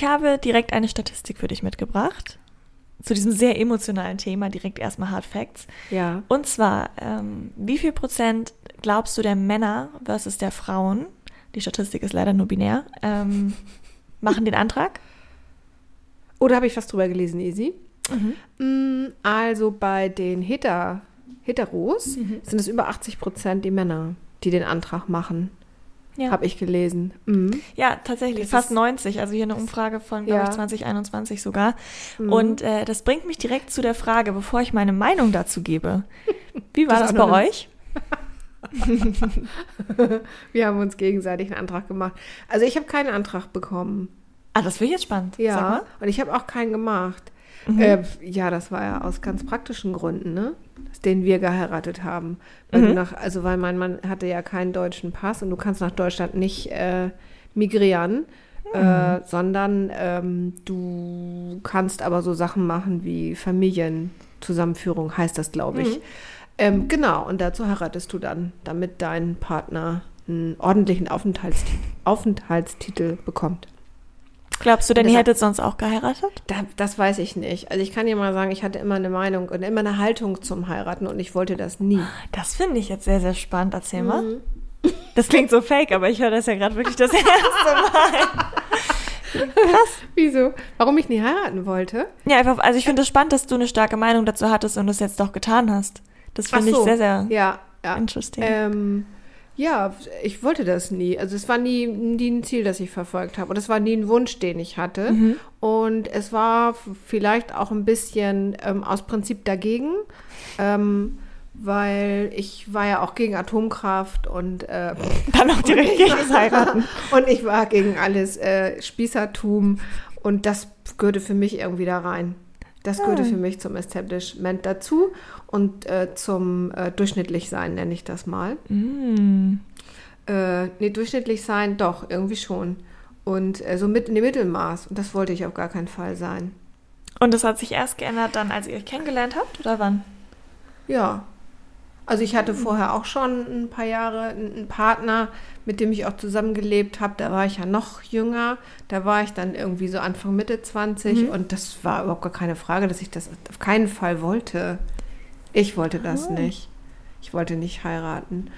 Ich habe direkt eine Statistik für dich mitgebracht. Zu diesem sehr emotionalen Thema direkt erstmal Hard Facts. Ja. Und zwar, ähm, wie viel Prozent glaubst du der Männer versus der Frauen, die Statistik ist leider nur binär, ähm, machen den Antrag? Oder habe ich was drüber gelesen, Easy? Mhm. Also bei den Heter, Heteros mhm. sind es über 80 Prozent die Männer, die den Antrag machen. Ja. Habe ich gelesen. Mhm. Ja, tatsächlich, das fast 90. Also hier eine Umfrage von, glaube ja. ich, 2021 sogar. Mhm. Und äh, das bringt mich direkt zu der Frage, bevor ich meine Meinung dazu gebe. Wie war das, das bei euch? Wir haben uns gegenseitig einen Antrag gemacht. Also ich habe keinen Antrag bekommen. Ah, das wird jetzt spannend. Ja, und ich habe auch keinen gemacht. Mhm. Äh, ja, das war ja aus ganz praktischen Gründen, ne? Denen wir geheiratet haben. Weil mhm. nach, also weil mein Mann hatte ja keinen deutschen Pass und du kannst nach Deutschland nicht äh, migrieren, mhm. äh, sondern ähm, du kannst aber so Sachen machen wie Familienzusammenführung, heißt das, glaube ich. Mhm. Ähm, genau, und dazu heiratest du dann, damit dein Partner einen ordentlichen Aufenthaltstitel, Aufenthaltstitel bekommt. Glaubst du denn, ihr hättet sonst auch geheiratet? Da, das weiß ich nicht. Also ich kann dir mal sagen, ich hatte immer eine Meinung und immer eine Haltung zum Heiraten und ich wollte das nie. Das finde ich jetzt sehr, sehr spannend. Erzähl mal. Mhm. Das klingt so fake, aber ich höre das ja gerade wirklich das erste Mal. Krass. Wieso? Warum ich nie heiraten wollte? Ja, einfach, also ich finde es das spannend, dass du eine starke Meinung dazu hattest und es jetzt doch getan hast. Das finde so. ich sehr, sehr ja, ja. interesting. Ähm, ja, ich wollte das nie. Also es war nie, nie ein Ziel, das ich verfolgt habe. Und es war nie ein Wunsch, den ich hatte. Mhm. Und es war vielleicht auch ein bisschen ähm, aus Prinzip dagegen. Ähm, weil ich war ja auch gegen Atomkraft und äh, dann auch direkt gegen Heiraten. und ich war gegen alles äh, Spießertum und das gehörte für mich irgendwie da rein. Das gehörte für mich zum Establishment dazu und äh, zum äh, durchschnittlich sein, nenne ich das mal. Mm. Äh, nee, durchschnittlich sein, doch, irgendwie schon. Und äh, so mit in dem Mittelmaß. Und das wollte ich auf gar keinen Fall sein. Und das hat sich erst geändert dann, als ihr euch kennengelernt habt, oder wann? Ja, also ich hatte vorher auch schon ein paar Jahre einen Partner, mit dem ich auch zusammengelebt habe. Da war ich ja noch jünger. Da war ich dann irgendwie so Anfang Mitte 20 mhm. und das war überhaupt gar keine Frage, dass ich das auf keinen Fall wollte. Ich wollte das oh. nicht. Ich wollte nicht heiraten.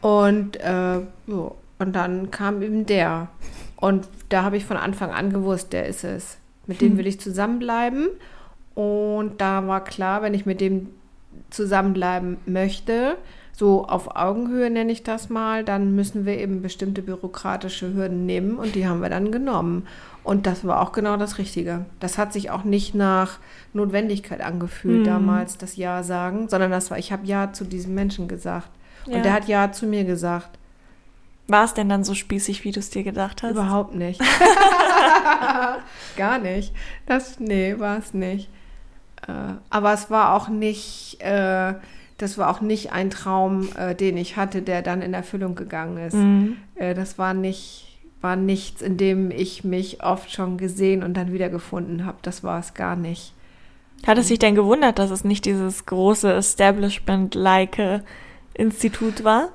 Und, äh, jo, und dann kam eben der. Und da habe ich von Anfang an gewusst, der ist es. Mit dem hm. will ich zusammenbleiben. Und da war klar, wenn ich mit dem zusammenbleiben möchte, so auf Augenhöhe nenne ich das mal, dann müssen wir eben bestimmte bürokratische Hürden nehmen und die haben wir dann genommen. Und das war auch genau das Richtige. Das hat sich auch nicht nach Notwendigkeit angefühlt, mhm. damals das Ja sagen, sondern das war, ich habe Ja zu diesem Menschen gesagt. Ja. Und der hat Ja zu mir gesagt. War es denn dann so spießig, wie du es dir gedacht hast? Überhaupt nicht. Gar nicht. Das, nee, war es nicht. Äh, aber es war auch nicht, äh, das war auch nicht ein Traum, äh, den ich hatte, der dann in Erfüllung gegangen ist. Mhm. Äh, das war nicht, war nichts, in dem ich mich oft schon gesehen und dann wiedergefunden habe. Das war es gar nicht. Hat es sich denn gewundert, dass es nicht dieses große Establishment-like Institut war?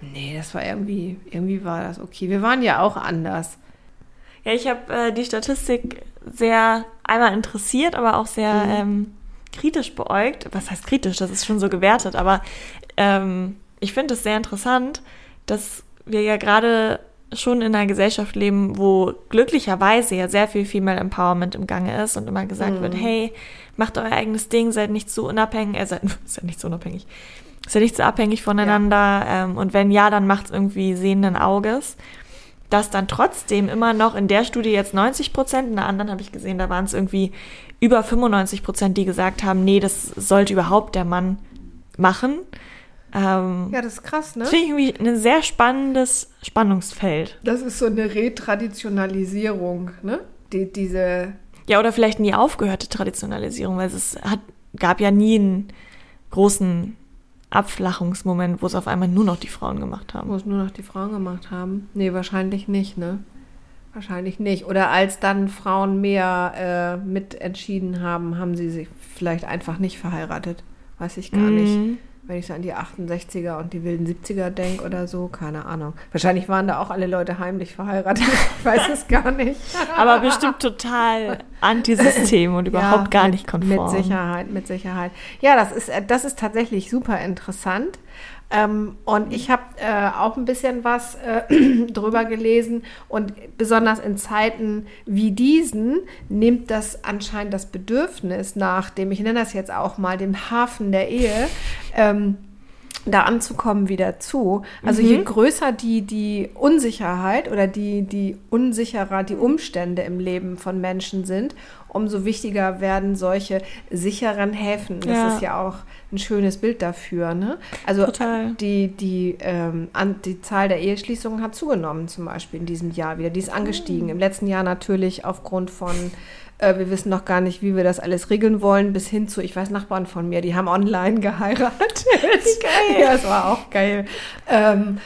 Nee, das war irgendwie, irgendwie war das okay. Wir waren ja auch anders. Ja, ich habe äh, die Statistik sehr einmal interessiert, aber auch sehr mhm. ähm, kritisch beäugt. Was heißt kritisch? Das ist schon so gewertet, aber ähm, ich finde es sehr interessant, dass wir ja gerade schon in einer Gesellschaft leben, wo glücklicherweise ja sehr viel Female Empowerment im Gange ist und immer gesagt mhm. wird, hey, macht euer eigenes Ding, seid nicht so unabhängig, äh, seid, seid nicht so unabhängig, seid nicht so abhängig voneinander ja. ähm, und wenn ja, dann macht es irgendwie sehenden Auges dass dann trotzdem immer noch in der Studie jetzt 90 Prozent, in der anderen habe ich gesehen, da waren es irgendwie über 95 Prozent, die gesagt haben, nee, das sollte überhaupt der Mann machen. Ähm, Ja, das ist krass, ne? das finde ich irgendwie ein sehr spannendes Spannungsfeld. Das ist so eine Retraditionalisierung, ne? Die, diese, Ja, oder vielleicht nie aufgehörte Traditionalisierung, weil es hat, gab ja nie einen großen Abflachungsmoment, wo es auf einmal nur noch die Frauen gemacht haben. wo es nur noch die Frauen gemacht haben. Nee, wahrscheinlich nicht, ne? Wahrscheinlich nicht. Oder als dann Frauen mehr äh, mitentschieden haben, haben sie sich vielleicht einfach nicht verheiratet. Weiß ich gar nicht. Wenn ich so an die 68er und die wilden 70er denke oder so, keine Ahnung. Wahrscheinlich waren da auch alle Leute heimlich verheiratet. Ich weiß es gar nicht. Aber bestimmt total Antisystem und überhaupt Ja, gar mit- nicht konform. Mit Sicherheit, mit Sicherheit. Ja, das ist, äh, das ist tatsächlich super interessant. Ähm, und ich habe äh, auch ein bisschen was äh, drüber gelesen. Und besonders in Zeiten wie diesen nimmt das anscheinend das Bedürfnis nach dem, ich nenne das jetzt auch mal, dem Hafen der Ehe, ähm, da anzukommen wieder zu. Also je größer die, die Unsicherheit oder die, die unsicherer die Umstände im Leben von Menschen sind, umso wichtiger werden solche sicheren Häfen. Das Ja. ist ja auch ein schönes Bild dafür. Ne? Also Total. die, die, ähm, an, die Zahl der Eheschließungen hat zugenommen zum Beispiel in diesem Jahr wieder. Die ist angestiegen. Im letzten Jahr natürlich aufgrund von äh, wir wissen noch gar nicht, wie wir das alles regeln wollen, bis hin zu, ich weiß, Nachbarn von mir, die haben online geheiratet. geil. Ja, das war auch geil. Ähm,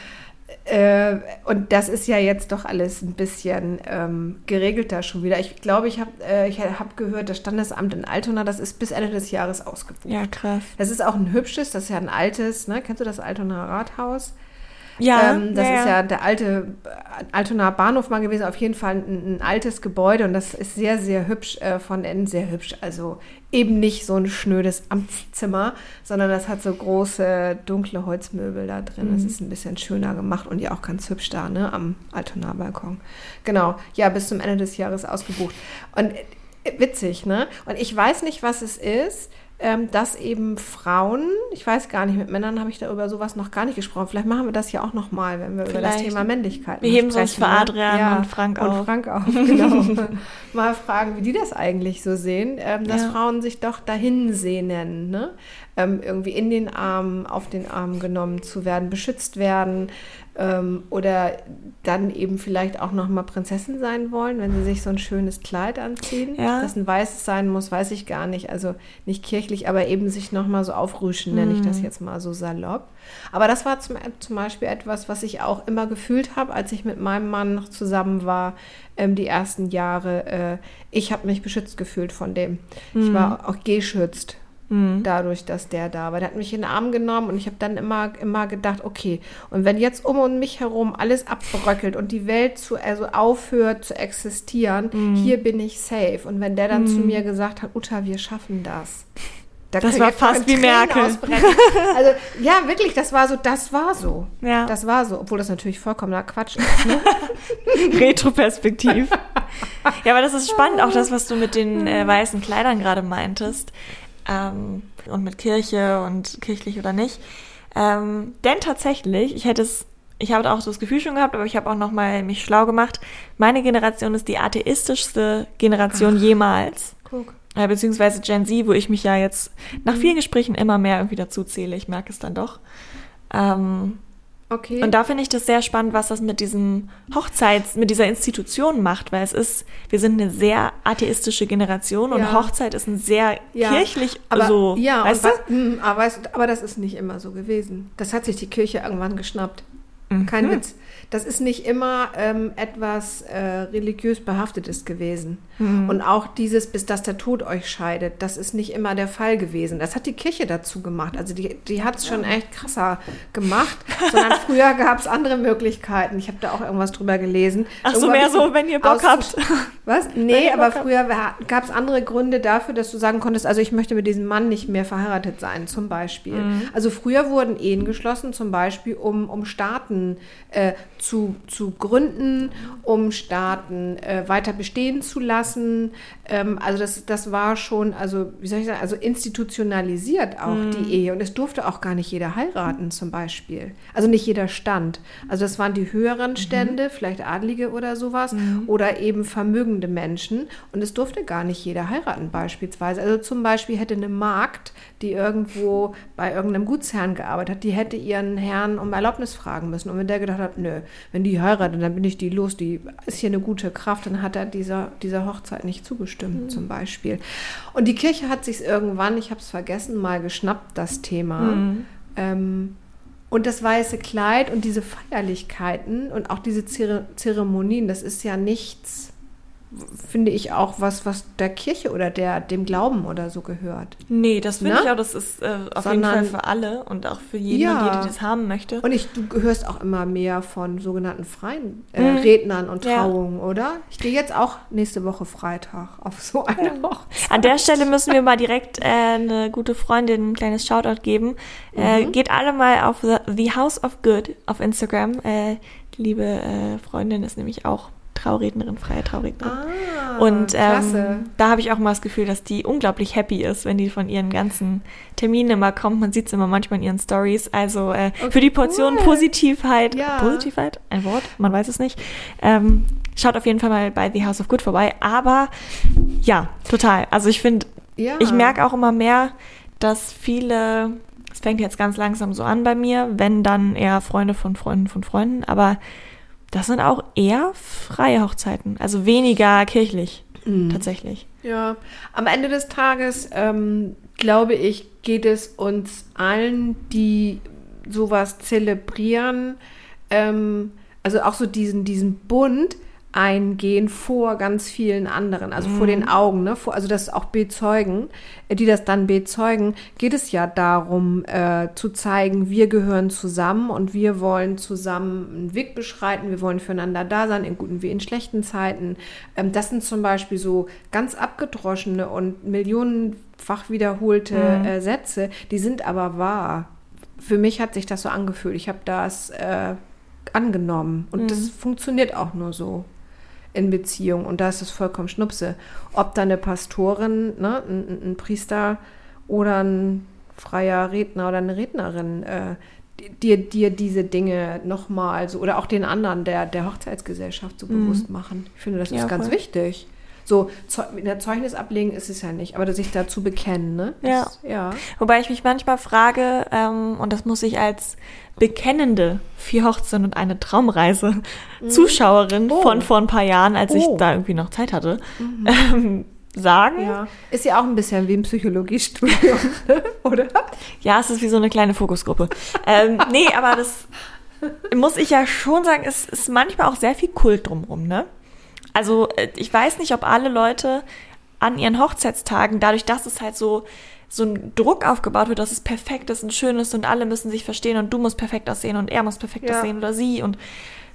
äh, und das ist ja jetzt doch alles ein bisschen ähm, geregelter schon wieder. Ich glaube, ich habe äh, ich hab gehört, das Standesamt in Altona, das ist bis Ende des Jahres ausgebucht. Ja, krass. Das ist auch ein hübsches, das ist ja ein altes, ne? Kennst du das Altona Rathaus? Ja, ähm, das ist ja der alte äh, Altonaer Bahnhof mal gewesen, auf jeden Fall ein, ein altes Gebäude und das ist sehr, sehr hübsch äh, von innen, sehr hübsch. Also eben nicht so ein schnödes Amtszimmer, sondern das hat so große, dunkle Holzmöbel da drin. Das ist ein bisschen schöner gemacht und ja auch ganz hübsch da, ne, am Altonaer Balkon. Genau, ja, bis zum Ende des Jahres ausgebucht. Und äh, witzig, ne? Und ich weiß nicht, was es ist ähm, dass eben Frauen, ich weiß gar nicht, mit Männern habe ich darüber sowas noch gar nicht gesprochen. Vielleicht machen wir das ja auch noch mal, wenn wir über das Vielleicht. Thema Männlichkeit Wir mal heben es uns für sprechen, ne? Adrian und Frank und auf. Frank auf, genau. mal fragen, wie die das eigentlich so sehen, ähm, dass Ja. Frauen sich doch dahin sehnen, ne? ähm, irgendwie in den Arm, auf den Arm genommen zu werden, beschützt werden ähm, oder dann eben vielleicht auch noch mal Prinzessin sein wollen, wenn sie sich so ein schönes Kleid anziehen. Ja. Das ein weißes sein muss, weiß ich gar nicht. Also nicht kirchlich, aber eben sich noch mal so aufrüschen, nenne ich das jetzt mal so salopp. Aber das war zum, zum Beispiel etwas, was ich auch immer gefühlt habe, als ich mit meinem Mann noch zusammen war, ähm, die ersten Jahre. Äh, ich habe mich beschützt gefühlt von dem. Ich war auch geschützt dadurch, dass der da war. Der hat mich in den Arm genommen und ich habe dann immer, immer gedacht, okay, und wenn jetzt um und mich herum alles abbröckelt und die Welt zu, also aufhört zu existieren, hier bin ich safe. Und wenn der dann zu mir gesagt hat, Uta, wir schaffen das. Da Das war fast wie Merkel. ausbrechen. Also ja, wirklich, das war so, das war so. Ja. Das war so, obwohl das natürlich vollkommener Quatsch ist. Ne? Retroperspektiv. ja, aber das ist spannend, auch das, was du mit den äh, weißen Kleidern gerade meintest. Ähm, und mit Kirche und kirchlich oder nicht. Ähm, denn tatsächlich, ich hätte es, ich habe auch so das Gefühl schon gehabt, aber ich habe auch noch mal mich schlau gemacht. Meine Generation ist die atheistischste Generation jemals. Guck. Äh, beziehungsweise Gen Z, wo ich mich ja jetzt nach vielen Gesprächen immer mehr irgendwie dazu zähle. Ich merke es dann doch. Ähm, Okay. und da finde ich das sehr spannend, was das mit diesem Hochzeits, mit dieser Institution macht, weil es ist, wir sind eine sehr atheistische Generation und Ja. Hochzeit ist ein sehr Ja, kirchlich aber, so. ja, weißt was, hm, aber, weißt, aber das ist nicht immer so gewesen. Das hat sich die Kirche irgendwann geschnappt. Mhm. Kein Witz. Das ist nicht immer ähm, etwas äh, religiös behaftetes gewesen. Mhm. Und auch dieses, bis dass der Tod euch scheidet, das ist nicht immer der Fall gewesen. Das hat die Kirche dazu gemacht. Also die, die hat es schon echt krasser gemacht. Sondern früher gab es andere Möglichkeiten. Ich habe da auch irgendwas drüber gelesen. Ach so, mehr so, wenn ihr Bock habt. Was? Nee, ihr aber früher gab es andere Gründe dafür, dass du sagen konntest, also ich möchte mit diesem Mann nicht mehr verheiratet sein, zum Beispiel. Mhm. Also früher wurden Ehen geschlossen, zum Beispiel, um, um Staaten äh, zu, zu gründen, um Staaten äh, weiter bestehen zu lassen. Ähm, also das, das war schon, also wie soll ich sagen, also institutionalisiert auch mhm. die Ehe. Und es durfte auch gar nicht jeder heiraten zum Beispiel. Also nicht jeder Stand. Also das waren die höheren mhm. Stände, mhm. vielleicht Adlige oder sowas, mhm. oder eben vermögende Menschen. Und es durfte gar nicht jeder heiraten beispielsweise. Also zum Beispiel hätte eine Magd, die irgendwo bei irgendeinem Gutsherrn gearbeitet hat, die hätte ihren Herrn um Erlaubnis fragen müssen. Und wenn der gedacht hat, nö, wenn die heiratet, dann bin ich die los, die ist hier eine gute Kraft, dann hat er dieser, dieser Hochzeit nicht zugestimmt, mhm. zum Beispiel. Und die Kirche hat sich irgendwann, ich habe es vergessen, mal geschnappt, das Thema. Mhm. Ähm, und das weiße Kleid und diese Feierlichkeiten und auch diese Zeremonien, das ist ja nichts finde ich auch was, was der Kirche oder der, dem Glauben oder so gehört. Nee, das finde ne? ich auch, das ist äh, auf Sondern, jeden Fall für alle und auch für jeden ja. und jede, die das haben möchte. Und ich, du hörst auch immer mehr von sogenannten freien äh, mhm. Rednern und Trauungen, ja. oder? Ich gehe jetzt auch nächste Woche Freitag auf so eine Hochzeit. An der Stelle müssen wir mal direkt äh, eine gute Freundin ein kleines Shoutout geben. Äh, mhm. geht alle mal auf The House of Good auf Instagram. Äh, die liebe äh, Freundin ist nämlich auch Traurednerin, freie Traurednerin. Ah, und ähm, da habe ich auch mal das Gefühl, dass die unglaublich happy ist, wenn die von ihren ganzen Terminen immer kommt. Man sieht es immer manchmal in ihren Stories. Also äh, okay, für die Portion cool. Positivheit, ja. Positivheit, ein Wort, man weiß es nicht. Ähm, schaut auf jeden Fall mal bei The House of Good vorbei. Aber ja, total. Also ich finde, ja. ich merke auch immer mehr, dass viele, es fängt jetzt ganz langsam so an bei mir, wenn dann eher Freunde von Freunden von Freunden, aber das sind auch eher freie Hochzeiten, also weniger kirchlich mhm. tatsächlich. Ja, am Ende des Tages ähm, glaube ich, geht es uns allen, die sowas zelebrieren, ähm, also auch so diesen, diesen Bund, eingehen vor ganz vielen anderen, also mhm. vor den Augen, ne? vor, also das auch bezeugen, äh, die das dann bezeugen, geht es ja darum äh, zu zeigen, wir gehören zusammen und wir wollen zusammen einen Weg beschreiten, wir wollen füreinander da sein, in guten wie in schlechten Zeiten. Ähm, das sind zum Beispiel so ganz abgedroschene und millionenfach wiederholte mhm. äh, Sätze, die sind aber wahr. Für mich hat sich das so angefühlt. Ich habe das äh, angenommen und mhm. das funktioniert auch nur so in Beziehung. Und da ist es vollkommen Schnupse. Ob da eine Pastorin, ne, ein, ein Priester oder ein freier Redner oder eine Rednerin äh, dir, dir diese Dinge nochmal so oder auch den anderen der, der Hochzeitsgesellschaft so mhm. bewusst machen. Ich finde, das ja, ist ganz voll. wichtig. So, in der Zeugnis ablegen ist es ja nicht, aber sich dazu bekennen, ne? Das, ja. ja. Wobei ich mich manchmal frage, ähm, und das muss ich als bekennende Vier Hochzeiten und eine Traumreise mhm. Zuschauerin oh. von vor ein paar Jahren, als oh. ich da irgendwie noch Zeit hatte, mhm. ähm, sagen. Ja. Ist ja auch ein bisschen wie ein Psychologiestudium, ne? oder? Ja, es ist wie so eine kleine Fokusgruppe. ähm, nee, aber das muss ich ja schon sagen, es ist manchmal auch sehr viel Kult drumrum, ne? Also äh, ich weiß nicht, ob alle Leute an ihren Hochzeitstagen, dadurch, dass es halt so so ein Druck aufgebaut wird, dass es perfekt ist und schön ist und alle müssen sich verstehen und du musst perfekt aussehen und er muss perfekt ja. aussehen oder sie und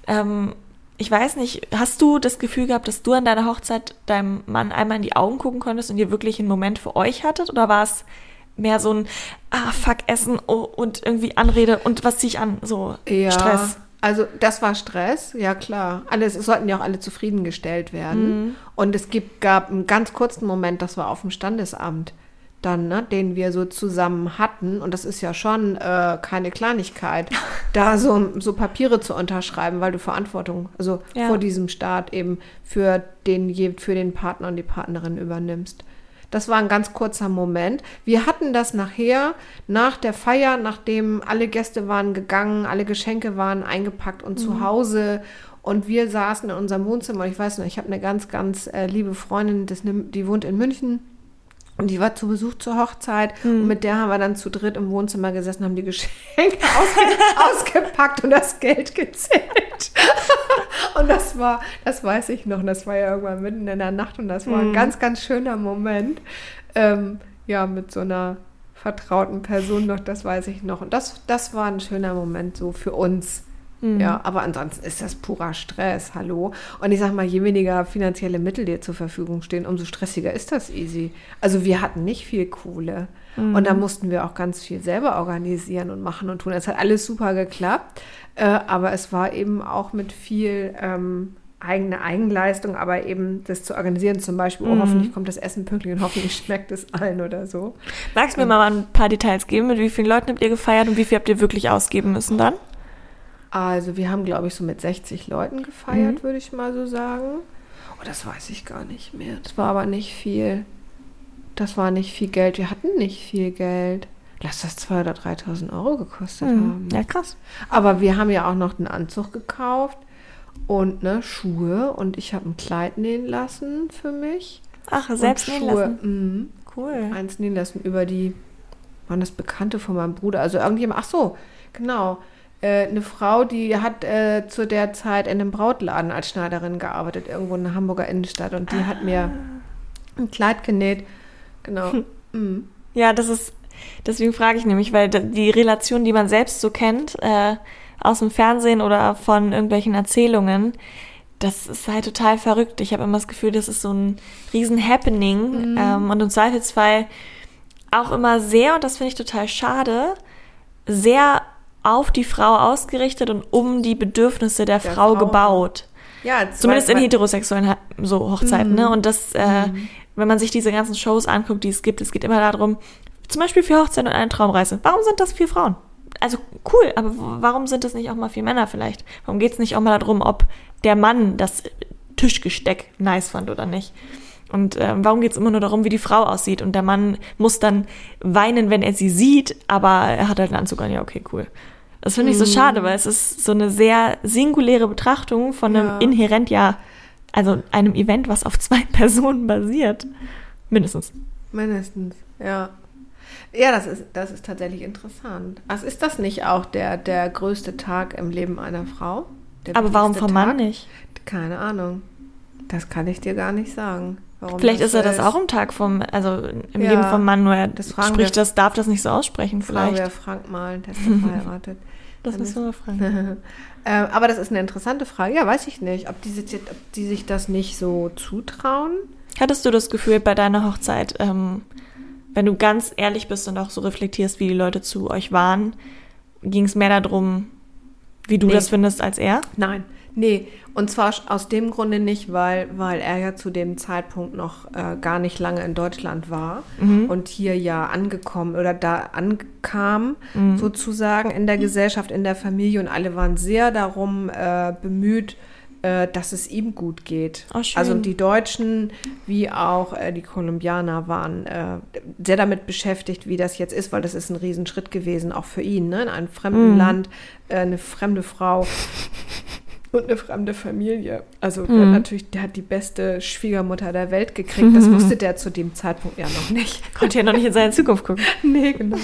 ähm, ich weiß nicht, hast du das Gefühl gehabt, dass du an deiner Hochzeit deinem Mann einmal in die Augen gucken konntest und ihr wirklich einen Moment für euch hattet oder war es mehr so ein ah fuck Essen oh, und irgendwie Anrede und was zieh ich an so ja. Stress? Also das war Stress, ja klar. Alles, es sollten ja auch alle zufriedengestellt werden. Mhm. Und es gibt, gab einen ganz kurzen Moment, das war auf dem Standesamt dann, ne, den wir so zusammen hatten. Und das ist ja schon äh, keine Kleinigkeit, da so, so Papiere zu unterschreiben, weil du Verantwortung, also ja. vor diesem Staat eben für den, für den Partner und die Partnerin übernimmst. Das war ein ganz kurzer Moment. Wir hatten das nachher, nach der Feier, nachdem alle Gäste waren gegangen, alle Geschenke waren eingepackt und mhm. zu Hause. Und wir saßen in unserem Wohnzimmer. Ich weiß noch, ich habe eine ganz, ganz äh, liebe Freundin, das, die wohnt in München. Und die war zu Besuch zur Hochzeit mhm. und mit der haben wir dann zu dritt im Wohnzimmer gesessen, haben die Geschenke ausge ausgepackt und das Geld gezählt. und das war, das weiß ich noch, das war ja irgendwann mitten in der Nacht und das war mhm. ein ganz, ganz schöner Moment. Ähm, ja, mit so einer vertrauten Person noch, das weiß ich noch. Und das, das war ein schöner Moment so für uns Mhm. Ja, aber ansonsten ist das purer Stress, hallo. Und ich sag mal, je weniger finanzielle Mittel dir zur Verfügung stehen, umso stressiger ist das easy. Also wir hatten nicht viel Kohle. Mhm. Und da mussten wir auch ganz viel selber organisieren und machen und tun. Es hat alles super geklappt. Äh, aber es war eben auch mit viel ähm, eigene Eigenleistung, aber eben das zu organisieren, zum Beispiel, oh, mhm. hoffentlich kommt das Essen pünktlich und hoffentlich schmeckt es allen oder so. Magst du mir mal ein paar Details geben? Mit wie vielen Leuten habt ihr gefeiert und wie viel habt ihr wirklich ausgeben müssen dann? Also wir haben, glaube ich, so mit 60 Leuten gefeiert, mhm. würde ich mal so sagen. Oh, das weiß ich gar nicht mehr. Das war aber nicht viel. Das war nicht viel Geld. Wir hatten nicht viel Geld. Lass das 2.000 oder 3.000 Euro gekostet mhm. haben. Ja, krass. Aber wir haben ja auch noch einen Anzug gekauft und ne, Schuhe und ich habe ein Kleid nähen lassen für mich. Ach, selbst nähen lassen? Mh, cool. Eins nähen lassen über die, waren das Bekannte von meinem Bruder. Also irgendjemand, ach so, genau äh, eine Frau, die hat äh, zu der Zeit in einem Brautladen als Schneiderin gearbeitet, irgendwo in der Hamburger Innenstadt. Und die ah. hat mir ah. ein Kleid genäht. Genau. Hm. Mhm. Ja, das ist, deswegen frage ich nämlich, weil die Relation, die man selbst so kennt, äh, aus dem Fernsehen oder von irgendwelchen Erzählungen, das ist halt total verrückt. Ich habe immer das Gefühl, das ist so ein riesen Happening mhm. ähm, und im Zweifelsfall auch immer sehr, und das finde ich total schade, sehr auf die Frau ausgerichtet und um die Bedürfnisse der, der Frau, Frau, gebaut. Ja, zumindest in heterosexuellen so Hochzeiten. Ne? Mhm. Ne? Und das, äh, mhm. wenn man sich diese ganzen Shows anguckt, die es gibt, es geht immer darum, zum Beispiel für Hochzeiten und eine Traumreise. Warum sind das vier Frauen? Also cool, aber warum sind das nicht auch mal vier Männer vielleicht? Warum geht es nicht auch mal darum, ob der Mann das Tischgesteck nice fand oder nicht? Und äh, warum geht es immer nur darum, wie die Frau aussieht? Und der Mann muss dann weinen, wenn er sie sieht, aber er hat halt einen Anzug an. Ja, okay, cool. Das finde ich so schade, weil es ist so eine sehr singuläre Betrachtung von einem ja. inhärent ja, also einem Event, was auf zwei Personen basiert. Mindestens. Mindestens, ja. Ja, das ist, das ist tatsächlich interessant. Also ist das nicht auch der, der größte Tag im Leben einer Frau? Aber warum vom Mann nicht? Keine Ahnung. Das kann ich dir gar nicht sagen. Warum vielleicht ist er das auch im Tag vom, also im ja, Leben vom Mann, nur er spricht wir, das, darf das nicht so aussprechen, vielleicht. Fragen wir Frank mal, der ist verheiratet. Das müssen wir fragen. äh, aber das ist eine interessante Frage. Ja, weiß ich nicht, ob die, sich, ob die sich das nicht so zutrauen. Hattest du das Gefühl bei deiner Hochzeit, ähm, wenn du ganz ehrlich bist und auch so reflektierst, wie die Leute zu euch waren, ging es mehr darum, wie du nee. das findest als er? Nein, nee. Und zwar aus dem Grunde nicht, weil, weil er ja zu dem Zeitpunkt noch äh, gar nicht lange in Deutschland war mhm. und hier ja angekommen oder da ankam, mhm. sozusagen in der Gesellschaft, in der Familie und alle waren sehr darum äh, bemüht, äh, dass es ihm gut geht. Oh, also die Deutschen wie auch äh, die Kolumbianer waren äh, sehr damit beschäftigt, wie das jetzt ist, weil das ist ein Riesenschritt gewesen, auch für ihn, ne? in einem fremden mhm. Land, äh, eine fremde Frau und eine fremde Familie. Also mhm. der natürlich, der hat die beste Schwiegermutter der Welt gekriegt. Das wusste der zu dem Zeitpunkt ja noch nicht. Konnte ja noch nicht in seine Zukunft gucken. nee, genau.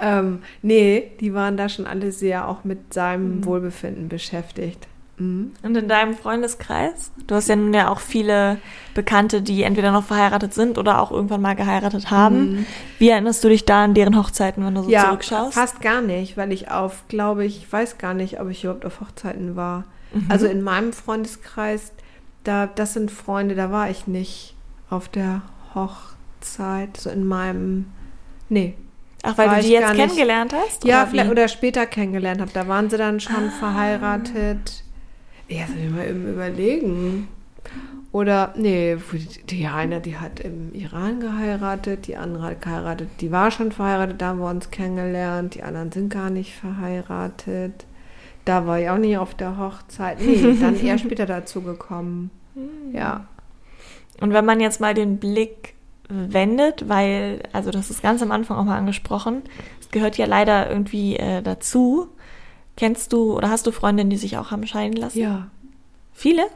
ähm, nee, die waren da schon alle sehr auch mit seinem mhm. Wohlbefinden beschäftigt. Mhm. Und in deinem Freundeskreis? Du hast ja nun ja auch viele Bekannte, die entweder noch verheiratet sind oder auch irgendwann mal geheiratet haben. Mhm. Wie erinnerst du dich da an deren Hochzeiten, wenn du so ja, zurückschaust? Fast gar nicht, weil ich auf, glaube ich, weiß gar nicht, ob ich überhaupt auf Hochzeiten war. Mhm. Also in meinem Freundeskreis, da, das sind Freunde, da war ich nicht auf der Hochzeit, so in meinem, nee, Ach, weil du die jetzt kennengelernt hast? Ja, oder, oder später kennengelernt habe. Da waren sie dann schon ah. verheiratet. Ja, soll ich mal eben überlegen. Oder, nee, die eine, die hat im Iran geheiratet, die andere hat geheiratet, die war schon verheiratet, da haben wir uns kennengelernt, die anderen sind gar nicht verheiratet. Da war ich auch nicht auf der Hochzeit. Nee, dann eher später dazu gekommen. Ja. Und wenn man jetzt mal den Blick wendet, weil, also das ist ganz am Anfang auch mal angesprochen, es gehört ja leider irgendwie äh, dazu, Kennst du oder hast du Freundinnen, die sich auch haben scheiden lassen? Ja. Viele?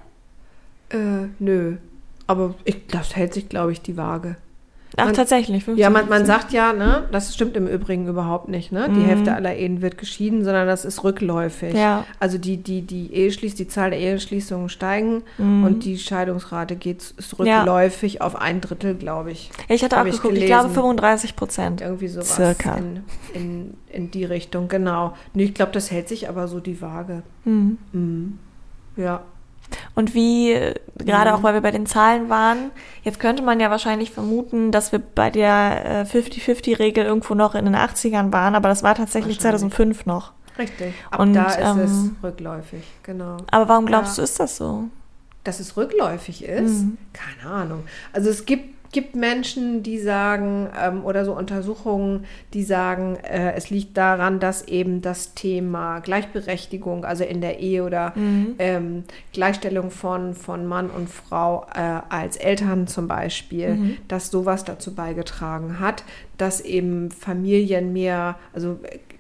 Äh, nö. Aber ich, das hält sich, glaube ich, die Waage. Ach, Man- tatsächlich. 50, Ja, man, man 50. sagt ja, ne, das stimmt im Übrigen überhaupt nicht, ne? Die Mhm. Hälfte aller Ehen wird geschieden, sondern das ist rückläufig. Ja. Also die, die, die Eheschließ, die Zahl der Eheschließungen steigen Mhm. und die Scheidungsrate geht, ist Ja. rückläufig auf ein Drittel, glaube ich. Ja, ich hatte auch ich geguckt, ich, gelesen. glaube 35 Prozent. Irgendwie sowas Circa. In, in, in die Richtung, genau. Nee, ich glaube, das hält sich aber so die Waage. Mhm. Mhm. Ja. Und wie, äh, gerade Mhm. auch weil wir bei den Zahlen waren, jetzt könnte man ja wahrscheinlich vermuten, dass wir bei der äh, 50-50-Regel irgendwo noch in den 80ern waren, aber das war tatsächlich Wahrscheinlich. 2005 noch. Richtig. Ab Und, da ist es ähm, rückläufig, genau. Aber warum glaubst Ja. du, ist das so? Dass es rückläufig ist? Mhm. Keine Ahnung. Also es gibt, gibt Menschen, die sagen, ähm, oder so Untersuchungen, die sagen, äh, es liegt daran, dass eben das Thema Gleichberechtigung, also in der Ehe oder Mhm. ähm, Gleichstellung von, von Mann und Frau äh, als Eltern zum Beispiel, Mhm. dass sowas dazu beigetragen hat, dass eben Familien mehr, also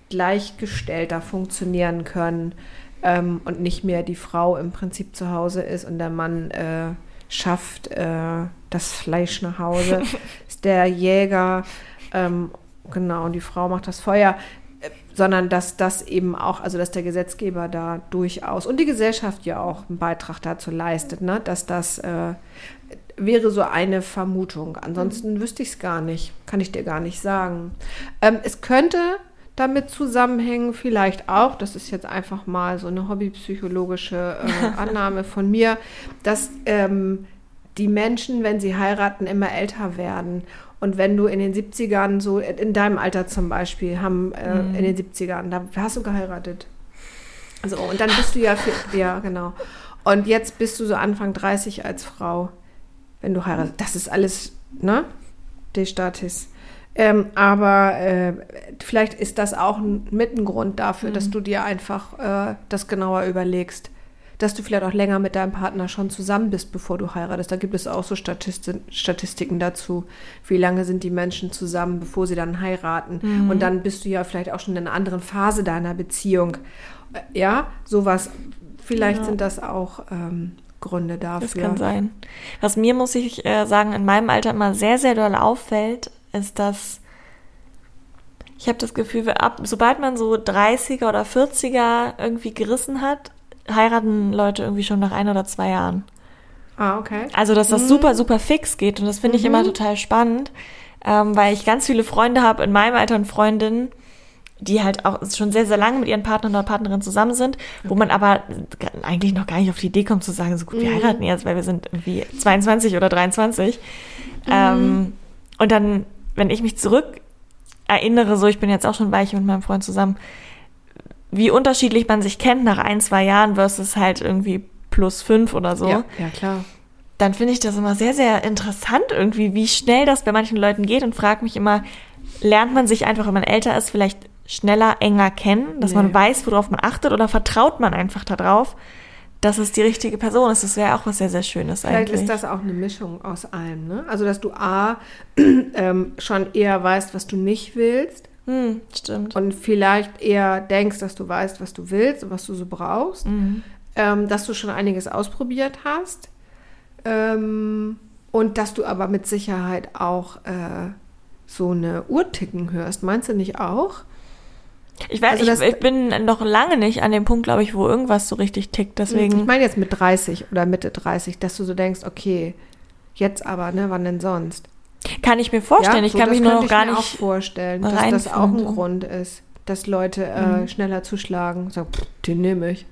gleichgestellter funktionieren können ähm, und nicht mehr die Frau im Prinzip zu Hause ist und der Mann äh, schafft äh, das Fleisch nach Hause, ist der Jäger, ähm, genau, und die Frau macht das Feuer, äh, sondern dass das eben auch, also dass der Gesetzgeber da durchaus und die Gesellschaft ja auch einen Beitrag dazu leistet, ne, dass das äh, wäre so eine Vermutung. Ansonsten wüsste ich es gar nicht, kann ich dir gar nicht sagen. Ähm, es könnte damit zusammenhängen, vielleicht auch, das ist jetzt einfach mal so eine hobbypsychologische äh, Annahme von mir, dass ähm, die Menschen, wenn sie heiraten, immer älter werden. Und wenn du in den 70ern, so in deinem Alter zum Beispiel, haben äh, in den 70ern, da hast du geheiratet. So, und dann bist du ja, für, ja, genau. Und jetzt bist du so Anfang 30 als Frau, wenn du heiratest. Das ist alles, ne? De Statis. Ähm, aber äh, vielleicht ist das auch ein, mit ein Grund dafür, dass du dir einfach äh, das genauer überlegst. Dass du vielleicht auch länger mit deinem Partner schon zusammen bist, bevor du heiratest. Da gibt es auch so Statisti Statistiken dazu. Wie lange sind die Menschen zusammen, bevor sie dann heiraten? Und dann bist du ja vielleicht auch schon in einer anderen Phase deiner Beziehung. Äh, Ja, sowas. Vielleicht Ja. sind das auch ähm, Gründe dafür. Das kann sein. Was mir, muss ich äh, sagen, in meinem Alter immer sehr, sehr doll auffällt, ist, dass ich habe das Gefühl, ab, sobald man so 30er oder 40er irgendwie gerissen hat, heiraten Leute irgendwie schon nach ein oder zwei Jahren. Ah, okay. Also, dass das Mhm. super, super fix geht. Und das finde ich immer total spannend, ähm, weil ich ganz viele Freunde habe in meinem Alter und Freundinnen, die halt auch schon sehr, sehr lange mit ihren Partnern oder Partnerinnen zusammen sind, wo man aber eigentlich noch gar nicht auf die Idee kommt zu sagen, so gut, wir Mhm. heiraten jetzt, weil wir sind irgendwie 22 oder 23. Ähm, und dann, wenn ich mich zurück erinnere, so ich bin jetzt auch schon weich mit meinem Freund zusammen, wie unterschiedlich man sich kennt nach ein, zwei Jahren versus halt irgendwie plus fünf oder so Ja, ja, klar. dann finde ich das immer sehr, sehr interessant irgendwie, wie schnell das bei manchen Leuten geht und frage mich immer, lernt man sich einfach, wenn man älter ist, vielleicht schneller, enger kennen, dass Nee. man weiß, worauf man achtet oder vertraut man einfach darauf, dass es die richtige Person ist? Das wäre auch was sehr, sehr Schönes Vielleicht eigentlich. ist das auch eine Mischung aus allem. Ne? Also, dass du A, ähm, schon eher weißt, was du nicht willst hm, stimmt. und vielleicht eher denkst, dass du weißt, was du willst und was du so brauchst. Mhm. Ähm, dass du schon einiges ausprobiert hast. Ähm, und dass du aber mit Sicherheit auch äh, so eine Uhr ticken hörst. Meinst du nicht auch? Ich weiß, Also ich, ich bin noch lange nicht an dem Punkt, glaube ich, wo irgendwas so richtig tickt. Deswegen. Ich meine jetzt mit 30 oder Mitte 30, dass du so denkst, okay, jetzt aber, ne, wann denn sonst? Kann ich mir vorstellen. ich so, kann das mich nur noch ich gar nicht. vorstellen, dass das auch ein so. Grund ist, dass Leute äh, Mhm. schneller zuschlagen. Sagen, pff, den nehme ich.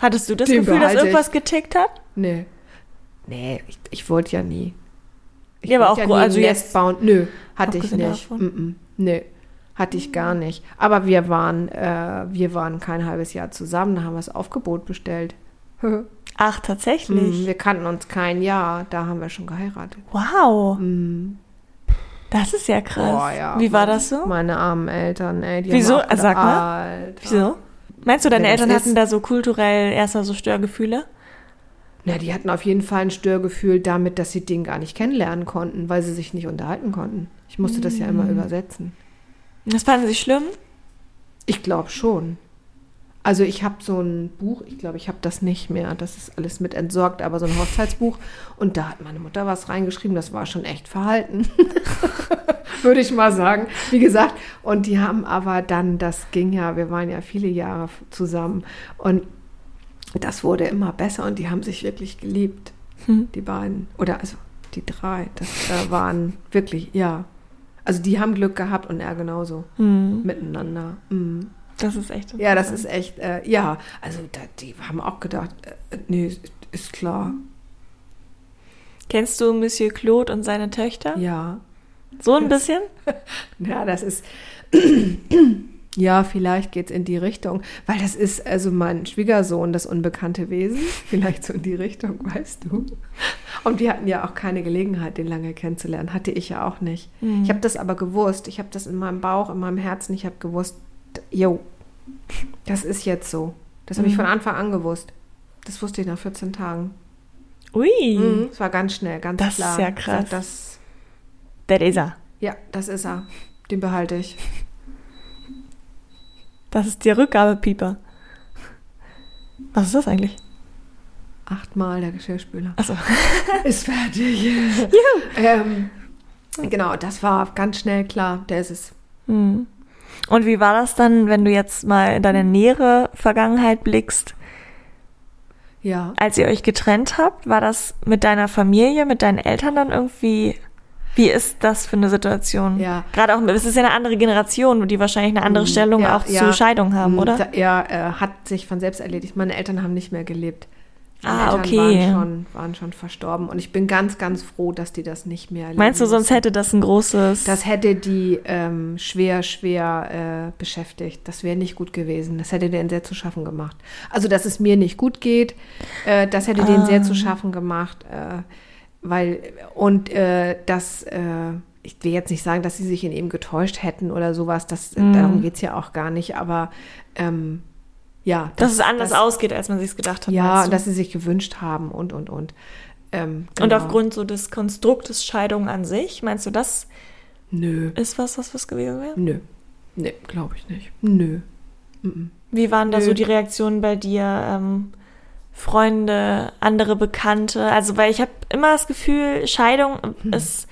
Hattest du das Den Gefühl, dass behalte ich. irgendwas getickt hat? Nee. Nee, ich, ich wollte ja nie. Ich Ja, aber wollte auch ja also jetzt- bauen. Nö, hatte ich nicht. Mm -mm. Nee, hatte ich gar nicht. Aber wir waren, äh, wir waren kein halbes Jahr zusammen, da haben wir das Aufgebot bestellt. Ach, tatsächlich. Mm, wir kannten uns kein Jahr, da haben wir schon geheiratet. Wow. Mm. Das ist ja krass. Boah, ja. Wie war das so? Meine armen Eltern, ey. Die Wieso? Auch Sag mal. Alter. Wieso? Meinst du, deine das Eltern hatten da so kulturell erst mal so Störgefühle? Na, die hatten auf jeden Fall ein Störgefühl damit, dass sie den gar nicht kennenlernen konnten, weil sie sich nicht unterhalten konnten. Ich musste das ja immer Mm. übersetzen. Das fanden sie schlimm? Ich glaube schon. Also ich habe so ein Buch, ich glaube, ich habe das nicht mehr, das ist alles mit entsorgt, aber so ein Hochzeitsbuch und da hat meine Mutter was reingeschrieben, das war schon echt verhalten, würde ich mal sagen. Wie gesagt, und die haben aber dann, das ging ja, wir waren ja viele Jahre zusammen und das wurde immer besser und die haben sich wirklich geliebt, hm. die beiden. Oder also die drei, das äh, waren wirklich, ja. Also die haben Glück gehabt und er genauso hm. miteinander. Mhm. Das ist echt. Ja, das ist echt, äh, ja. Also da, die haben auch gedacht, äh, nee, ist, klar. Kennst du Monsieur Claude und seine Töchter? Ja. So ein bisschen? ja, das ist. ja, vielleicht geht es in die Richtung, weil das ist also mein Schwiegersohn, das unbekannte Wesen. Vielleicht so in die Richtung, weißt du. Und die hatten ja auch keine Gelegenheit, den lange kennenzulernen. Hatte ich ja auch nicht. Mhm. Ich habe das aber gewusst. Ich habe das in meinem Bauch, in meinem Herzen. Ich habe gewusst, jo, das ist jetzt so. Das habe mhm. ich von Anfang an gewusst. Das wusste ich nach 14 Tagen. Ui. Mhm, das war ganz schnell, ganz das klar. Das ist ja krass. Das, das ist er. Ja, das ist er. Den behalte ich. Das ist der Rückgabepieper. Was ist das eigentlich? Achtmal der Geschirrspüler. Achso. ist fertig. Juhu. Ähm, genau, das war ganz schnell klar. Der ist es. Mhm. Und wie war das dann, wenn du jetzt mal in deine nähere Vergangenheit blickst? Ja. Als ihr euch getrennt habt, war das mit deiner Familie, mit deinen Eltern dann irgendwie wie ist das für eine Situation? Ja. Gerade auch, es ist ja eine andere Generation, die wahrscheinlich eine andere mhm. Stellung ja, auch ja. zu Scheidung haben, mhm. oder? Ja, äh, hat sich von selbst erledigt. Meine Eltern haben nicht mehr gelebt. Ah, okay. Waren schon, waren schon verstorben. Und ich bin ganz, ganz froh, dass die das nicht mehr Meinst du, sonst hätte das ein großes. Das hätte die ähm, schwer, schwer äh, beschäftigt. Das wäre nicht gut gewesen. Das hätte denen sehr zu schaffen gemacht. Also, dass es mir nicht gut geht, äh, das hätte ah. denen sehr zu schaffen gemacht. Äh, weil, und äh, das äh, ich will jetzt nicht sagen, dass sie sich in ihm getäuscht hätten oder sowas, das, mm. darum geht es ja auch gar nicht, aber ähm, ja. Dass das, es anders das, ausgeht, als man sich gedacht hat. Ja, dass sie sich gewünscht haben und, und, und. Ähm, genau. Und aufgrund so des Konstruktes Scheidung an sich, meinst du, das Nö. ist was, was was gewesen wäre? Nö. Nee, glaube ich nicht. Nö. Mm Wie waren Nö. da so die Reaktionen bei dir? Ähm, Freunde, andere Bekannte? Also, weil ich habe immer das Gefühl, Scheidung hm. ist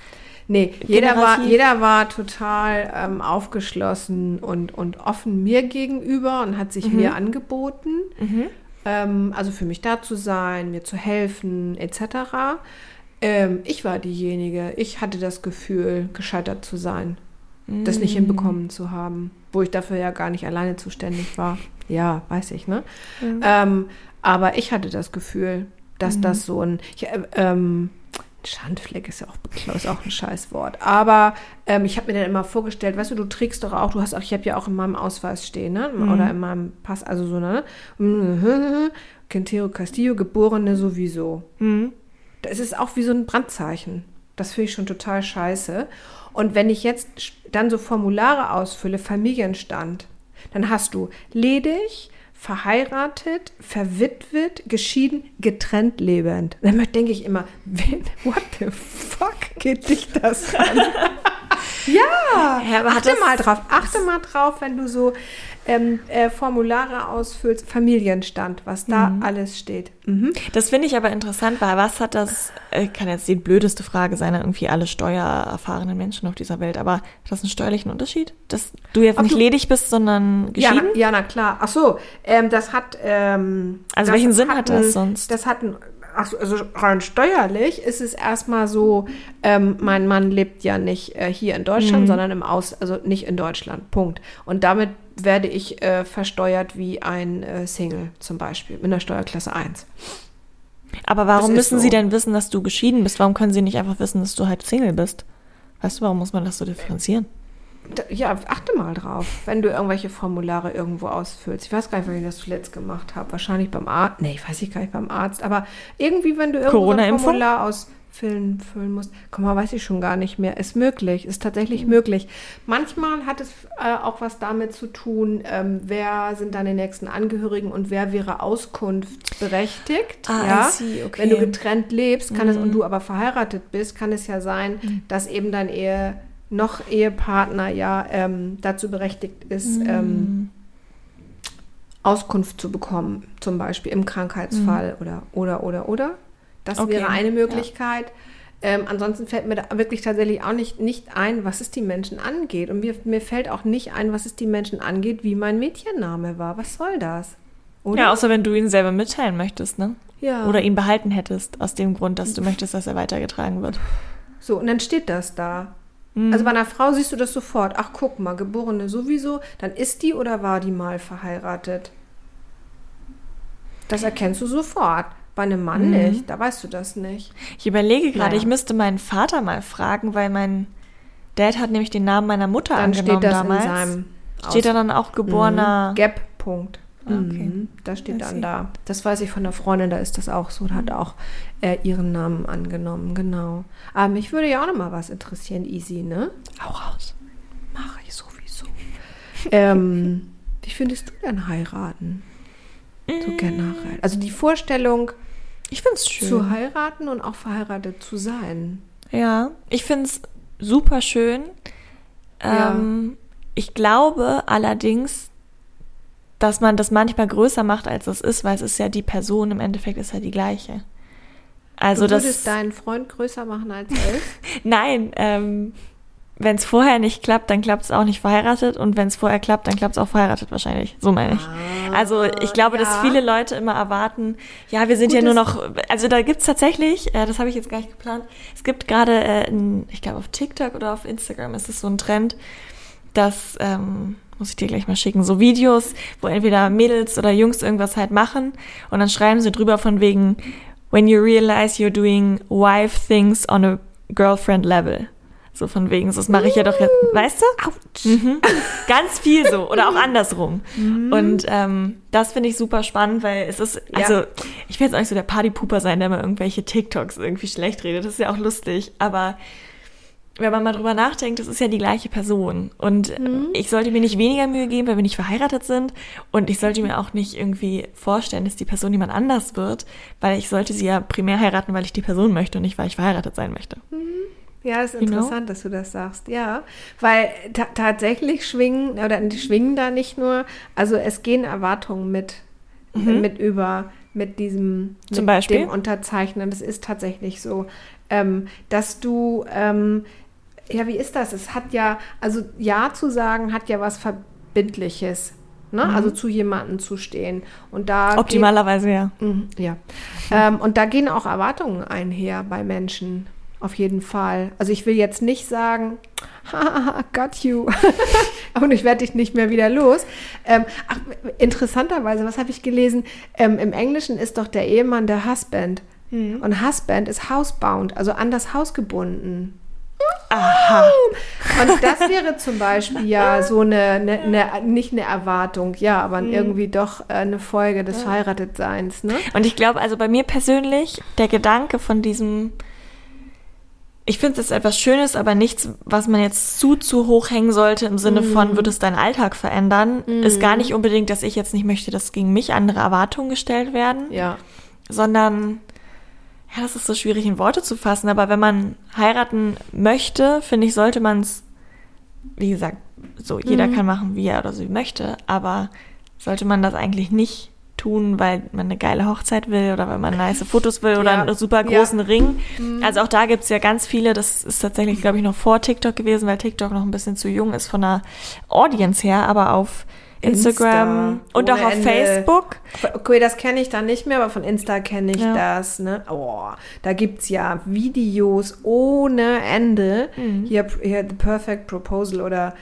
Nee, jeder war, jeder war total ähm, aufgeschlossen und, und offen mir gegenüber und hat sich mhm. mir angeboten. Mhm. Ähm, also für mich da zu sein, mir zu helfen, etc. Ähm, ich war diejenige, ich hatte das Gefühl, gescheitert zu sein, mhm. das nicht mhm. hinbekommen zu haben, wo ich dafür ja gar nicht alleine zuständig war. Ja, weiß ich, ne? Ähm, aber ich hatte das Gefühl, dass mhm. das so ein. Ich, äh, ähm, Schandfleck ist ja auch, ist auch ein Scheißwort. Aber ähm, ich habe mir dann immer vorgestellt, weißt du, du trägst doch auch, du hast auch, ich habe ja auch in meinem Ausweis stehen, ne? Mhm. Oder in meinem Pass, also so, ne? Quintero Castillo, Geborene sowieso. Mhm. Das ist auch wie so ein Brandzeichen. Das finde ich schon total scheiße. Und wenn ich jetzt dann so Formulare ausfülle, Familienstand, dann hast du ledig, verheiratet, verwitwet, geschieden, getrennt lebend. Dann denke ich immer, what the fuck geht dich das an? ja, ja achte mal drauf, achte mal drauf, wenn du so ähm, äh, Formulare ausfüllst, Familienstand, was da mhm. alles steht. Mhm. Das finde ich aber interessant, weil was hat das, äh, kann jetzt die blödeste Frage sein, irgendwie alle steuererfahrenen Menschen auf dieser Welt, aber hat das einen steuerlichen Unterschied? Dass du jetzt Ob nicht du, ledig bist, sondern geschieden? Ja, na, ja, na klar. Ach so, ähm, das hat... Ähm, also welchen Sinn hat das sonst? Das hat einen also rein steuerlich ist es erstmal so, ähm, mein Mann lebt ja nicht äh, hier in Deutschland, mhm. sondern im Aus, also nicht in Deutschland. Punkt. Und damit werde ich äh, versteuert wie ein äh, Single zum Beispiel mit einer Steuerklasse 1. Aber warum müssen so. Sie denn wissen, dass du geschieden bist? Warum können Sie nicht einfach wissen, dass du halt Single bist? Weißt du, warum muss man das so differenzieren? Ja, achte mal drauf, wenn du irgendwelche Formulare irgendwo ausfüllst. Ich weiß gar nicht, wann ich das zuletzt gemacht habe. Wahrscheinlich beim Arzt. Nee, ich weiß ich gar nicht beim Arzt. Aber irgendwie, wenn du irgendwo ein Formular ausfüllen füllen musst. Komm mal, weiß ich schon gar nicht mehr. Ist möglich, ist tatsächlich mhm. möglich. Manchmal hat es äh, auch was damit zu tun, ähm, wer sind deine nächsten Angehörigen und wer wäre auskunftsberechtigt. Ah, ja? see, okay. Wenn du getrennt lebst, kann mhm. es und du aber verheiratet bist, kann es ja sein, mhm. dass eben dein Ehe noch Ehepartner ja ähm, dazu berechtigt ist, mm. ähm, Auskunft zu bekommen, zum Beispiel im Krankheitsfall oder, oder, oder, oder. Das. Okay, wäre eine Möglichkeit. Ähm, ansonsten fällt mir da wirklich tatsächlich auch nicht, nicht ein, was es die Menschen angeht. Und mir, mir fällt auch nicht ein, was es die Menschen angeht, wie mein Mädchenname war. Was soll das? Oder? Ja, außer wenn du ihn selber mitteilen möchtest, ne? Ja. Oder ihn behalten hättest, aus dem Grund, dass du möchtest, dass er weitergetragen wird. So, und dann steht das da. Mhm. Also bei einer Frau siehst du das sofort. Ach, guck mal, Geborene sowieso. Dann ist die oder war die mal verheiratet? Das erkennst du sofort. Bei einem Mann Mhm. nicht. Da weißt du das nicht. Ich überlege gerade, Naja. ich müsste meinen Vater mal fragen, weil mein Dad hat nämlich den Namen meiner Mutter Dann angenommen steht das damals. in seinem steht da dann auch geborener. Mhm. Gap, Punkt. Ah, okay. Mhm. Da steht I dann da. Das weiß ich von der Freundin, da ist das auch so. Da hat auch äh, ihren Namen angenommen, genau. Aber mich würde ja auch noch mal was interessieren, Easy, ne? Hau raus. Mache ich sowieso. ähm, wie findest du denn heiraten? So generell. Also die Vorstellung, Ich find's schön. zu heiraten und auch verheiratet zu sein. Ja, ich find's super schön. Ja. Ähm, Ich glaube allerdings, dass man das manchmal größer macht, als es ist, weil es ist ja die Person, im Endeffekt ist ja die gleiche. Also du würdest das. deinen Freund größer machen als er ist? Nein, ähm, wenn es vorher nicht klappt, dann klappt es auch nicht verheiratet und wenn es vorher klappt, dann klappt es auch verheiratet wahrscheinlich. So meine ich. Also ich glaube, dass ja. viele Leute immer erwarten, ja, wir sind ja nur noch, also da gibt's tatsächlich, äh, das habe ich jetzt gar nicht geplant, es gibt gerade, äh, ich glaube auf TikTok oder auf Instagram ist es so ein Trend, dass, ähm, muss ich dir gleich mal schicken, so Videos, wo entweder Mädels oder Jungs irgendwas halt machen und dann schreiben sie drüber von wegen, when you realize you're doing wife things on a girlfriend level. So von wegen, so, das mache ich ja doch jetzt, weißt du? Mhm. Ganz viel so oder auch andersrum. Und ähm, das finde ich super spannend, weil es ist, also Ja. ich will jetzt auch nicht so der Partypooper sein, der mal irgendwelche TikToks irgendwie schlecht redet. Das ist ja auch lustig, aber wenn man mal drüber nachdenkt, das ist ja die gleiche Person. Und äh, ich sollte mir nicht weniger Mühe geben, weil wir nicht verheiratet sind. Und ich sollte mir auch nicht irgendwie vorstellen, dass die Person jemand anders wird, weil ich sollte sie ja primär heiraten, weil ich die Person möchte und nicht, weil ich verheiratet sein möchte. Ja, ist You know? interessant, dass du das sagst. Ja, weil ta tatsächlich schwingen, oder die schwingen da nicht nur, also es gehen Erwartungen mit, mit über, mit diesem, Mhm. Zum mit Beispiel? dem Unterzeichnen. Das ist tatsächlich so, ähm, dass du, ähm, ja, wie ist das? Es hat ja, also Ja zu sagen, hat ja was Verbindliches. Ne? Also zu jemandem zu stehen. Und da geht- Optimalerweise ja. Mhm, Ja. Ähm, und da gehen auch Erwartungen einher bei Menschen. Auf jeden Fall. Also ich will jetzt nicht sagen, haha, got you. und ich werde dich nicht mehr wieder los. Ähm, ach, interessanterweise, was habe ich gelesen? Ähm, Im Englischen ist doch der Ehemann der Husband. Und Husband ist housebound, also an das Haus gebunden. Aha. Und das wäre zum Beispiel ja so eine, eine, eine nicht eine Erwartung, ja, aber irgendwie doch äh, eine Folge des Verheiratetseins, ne? Und ich glaube, also bei mir persönlich, der Gedanke von diesem, ich finde es etwas Schönes, aber nichts, was man jetzt zu, zu hoch hängen sollte im Sinne von, wird es deinen Alltag verändern, ist gar nicht unbedingt, dass ich jetzt nicht möchte, dass gegen mich andere Erwartungen gestellt werden, Ja. sondern, ja, das ist so schwierig in Worte zu fassen, aber wenn man heiraten möchte, finde ich, sollte man es, wie gesagt, so, jeder kann machen, wie er oder sie möchte, aber sollte man das eigentlich nicht tun, weil man eine geile Hochzeit will oder weil man nice Fotos will oder Ja. einen super Ja. großen Ring. Also auch da gibt's ja ganz viele, das ist tatsächlich, glaube ich, noch vor TikTok gewesen, weil TikTok noch ein bisschen zu jung ist von der Audience her, aber auf Instagram Insta, und auch ohne auf Ende. Facebook. Okay, das kenne ich dann nicht mehr, aber von Insta kenne ich Ja. das. Ne? Oh, da gibt es ja Videos ohne Ende. Mhm. Hier, hier The Perfect Proposal oder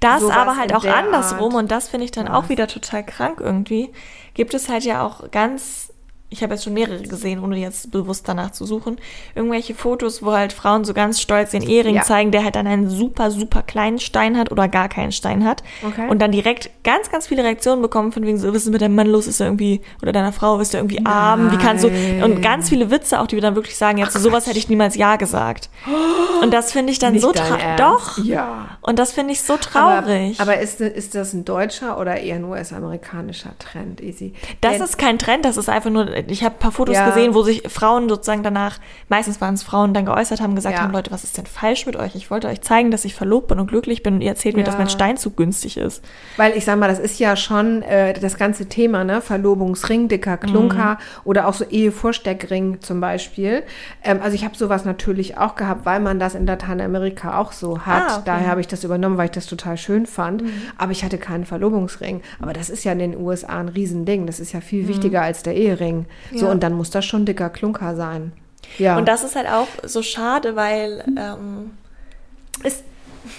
Das aber halt auch der andersrum Art. und das finde ich dann Was? auch wieder total krank irgendwie. Gibt es halt ja auch ganz, ich habe jetzt schon mehrere gesehen, ohne jetzt bewusst danach zu suchen, irgendwelche Fotos, wo halt Frauen so ganz stolz den Ehering Ja. zeigen, der halt dann einen super, super kleinen Stein hat oder gar keinen Stein hat. Okay. Und dann direkt ganz, ganz viele Reaktionen bekommen von wegen so, was ist mit deinem Mann los, ist er irgendwie, oder deiner Frau, ist er irgendwie arm, wie kannst du, und Nein. ganz viele Witze auch, die wir dann wirklich sagen, jetzt zu sowas hätte ich niemals Ja gesagt. Und das finde ich dann so traurig. Doch. Ja. Und das finde ich so traurig. Aber, aber ist, ist das ein deutscher oder eher ein US-amerikanischer Trend, Easy? Das Denn- ist kein Trend, das ist einfach nur ich habe ein paar Fotos Ja. gesehen, wo sich Frauen sozusagen danach, meistens waren es Frauen, dann geäußert haben, gesagt Ja. haben, Leute, was ist denn falsch mit euch? Ich wollte euch zeigen, dass ich verlobt bin und glücklich bin und ihr erzählt mir, dass Ja. mein Steinzug günstig ist. Weil ich sag mal, das ist ja schon äh, das ganze Thema, ne? Verlobungsring, dicker Klunker oder auch so Ehevorsteckring zum Beispiel. Ähm, also ich habe sowas natürlich auch gehabt, weil man das in Lateinamerika auch so hat. Ah, okay. Daher habe ich das übernommen, weil ich das total schön fand. Aber ich hatte keinen Verlobungsring. Aber das ist ja in den USA ein Riesending. Das ist ja viel wichtiger als der Ehering. So, Ja. und dann muss das schon dicker Klunker sein. Ja. Und das ist halt auch so schade, weil ähm, es,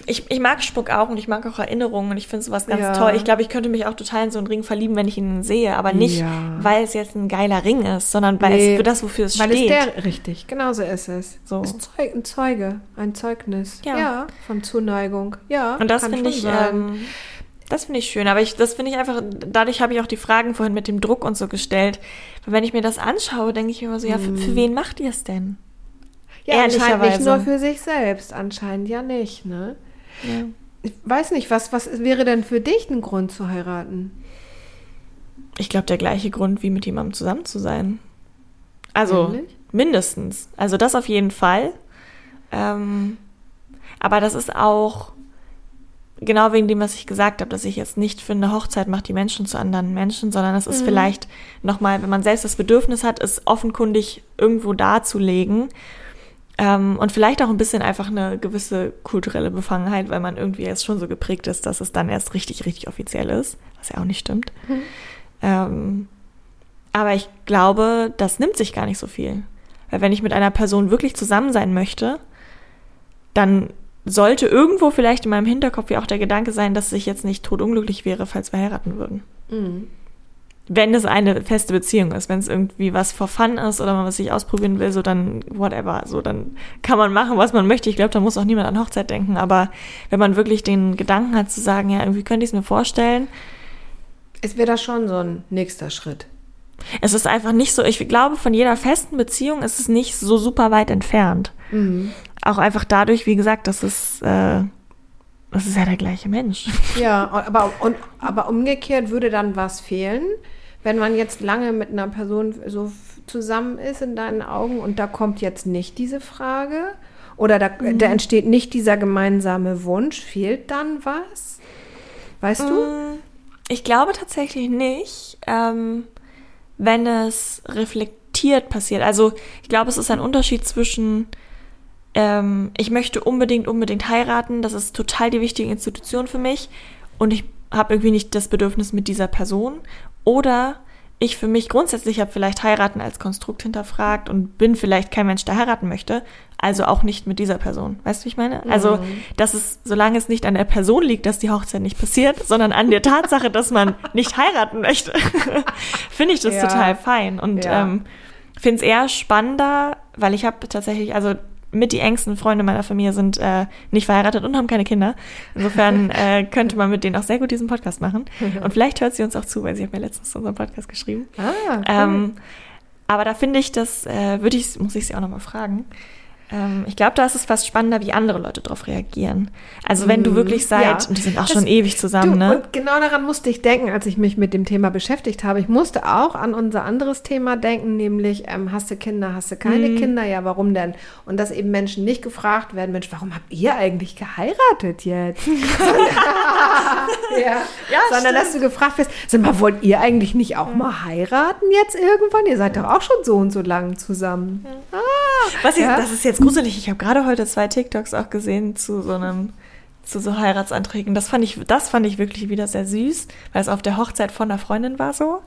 ich, ich mag Schmuck auch und ich mag auch Erinnerungen und ich finde sowas ganz Ja. toll. Ich glaube, ich könnte mich auch total in so einen Ring verlieben, wenn ich ihn sehe, aber nicht, Ja. weil es jetzt ein geiler Ring ist, sondern weil Nee, es für das, wofür es Weil steht. es der, richtig, genau so ist es. So. Ist ein Zeuge, ein Zeugnis. Ja. Ja. von Zuneigung. Ja. Und das finde ich, ähm, das finde ich schön. Aber ich, das finde ich einfach, dadurch habe ich auch die Fragen vorhin mit dem Druck und so gestellt. Weil wenn ich mir das anschaue, denke ich mir immer so, ja, für, für wen macht ihr es denn? ja, anscheinend nicht nur für sich selbst, anscheinend ja nicht, ne? Ja. Ich weiß nicht, was, was wäre denn für dich ein Grund zu heiraten? Ich glaube, der gleiche Grund, wie mit jemandem zusammen zu sein. Also Nämlich? mindestens. Also das auf jeden Fall. Ähm, aber das ist auch genau wegen dem, was ich gesagt habe, dass ich jetzt nicht finde, Hochzeit macht die Menschen zu anderen Menschen, sondern es ist vielleicht nochmal, wenn man selbst das Bedürfnis hat, es offenkundig irgendwo darzulegen. Ähm, und vielleicht auch ein bisschen einfach eine gewisse kulturelle Befangenheit, weil man irgendwie erst schon so geprägt ist, dass es dann erst richtig, richtig offiziell ist, was ja auch nicht stimmt. Ähm, aber ich glaube, das nimmt sich gar nicht so viel. Weil wenn ich mit einer Person wirklich zusammen sein möchte, dann sollte irgendwo vielleicht in meinem Hinterkopf ja auch der Gedanke sein, dass ich jetzt nicht totunglücklich wäre, falls wir heiraten würden. Mhm. Wenn es eine feste Beziehung ist, wenn es irgendwie was for fun ist oder man was sich ausprobieren will, so dann whatever, so dann kann man machen, was man möchte. Ich glaube, da muss auch niemand an Hochzeit denken. Aber wenn man wirklich den Gedanken hat zu sagen, ja, irgendwie könnte ich es mir vorstellen, Es wäre das schon so ein nächster Schritt. Es ist einfach nicht so, ich glaube, von jeder festen Beziehung ist es nicht so super weit entfernt. Mhm. Auch einfach dadurch, wie gesagt, dass es, äh, das ist ja der gleiche Mensch. Ja, aber, und, aber umgekehrt würde dann was fehlen, wenn man jetzt lange mit einer Person so zusammen ist in deinen Augen und da kommt jetzt nicht diese Frage oder da, da entsteht nicht dieser gemeinsame Wunsch, fehlt dann was? Weißt du? Mm, Ich glaube tatsächlich nicht, ähm, wenn es reflektiert passiert. Also ich glaube, es ist ein Unterschied zwischen, ähm, ich möchte unbedingt, unbedingt heiraten, das ist total die wichtige Institution für mich und ich habe irgendwie nicht das Bedürfnis mit dieser Person. Oder ich für mich grundsätzlich habe vielleicht heiraten als Konstrukt hinterfragt und bin vielleicht kein Mensch, der heiraten möchte, also auch nicht mit dieser Person. Weißt du, wie ich meine? Also, dass es, solange es nicht an der Person liegt, dass die Hochzeit nicht passiert, sondern an der Tatsache, dass man nicht heiraten möchte, finde ich das Ja. total fein. Und Ja. ähm, finde es eher spannender, weil ich habe tatsächlich, also mit die engsten Freunde meiner Familie sind äh, nicht verheiratet und haben keine Kinder. Insofern äh, könnte man mit denen auch sehr gut diesen Podcast machen. Und vielleicht hört sie uns auch zu, weil sie hat mir letztens unseren Podcast geschrieben. Ah, cool. Ähm, aber da finde ich, das äh, würde ich, muss ich sie auch nochmal fragen. Ähm, ich glaube, da ist es fast spannender, wie andere Leute darauf reagieren. Also wenn du wirklich seit, Mm, ja. und die sind auch Das- schon ewig zusammen, du, ne? Und genau daran musste ich denken, als ich mich mit dem Thema beschäftigt habe. Ich musste auch an unser anderes Thema denken, nämlich ähm, hast du Kinder, hast du keine Mhm. Kinder? Ja, warum denn? Und dass eben Menschen nicht gefragt werden, Mensch, warum habt ihr eigentlich geheiratet jetzt? ja, Ja, sondern dass du gefragt wirst, sag mal, wollt ihr eigentlich nicht auch mal heiraten jetzt irgendwann? Ihr seid doch auch schon so und so lang zusammen. Was ich, Ja. Das ist jetzt gruselig. Ich habe gerade heute zwei TikToks auch gesehen zu so einem zu so Heiratsanträgen. Das fand ich, das fand ich wirklich wieder sehr süß, weil es auf der Hochzeit von einer Freundin war so.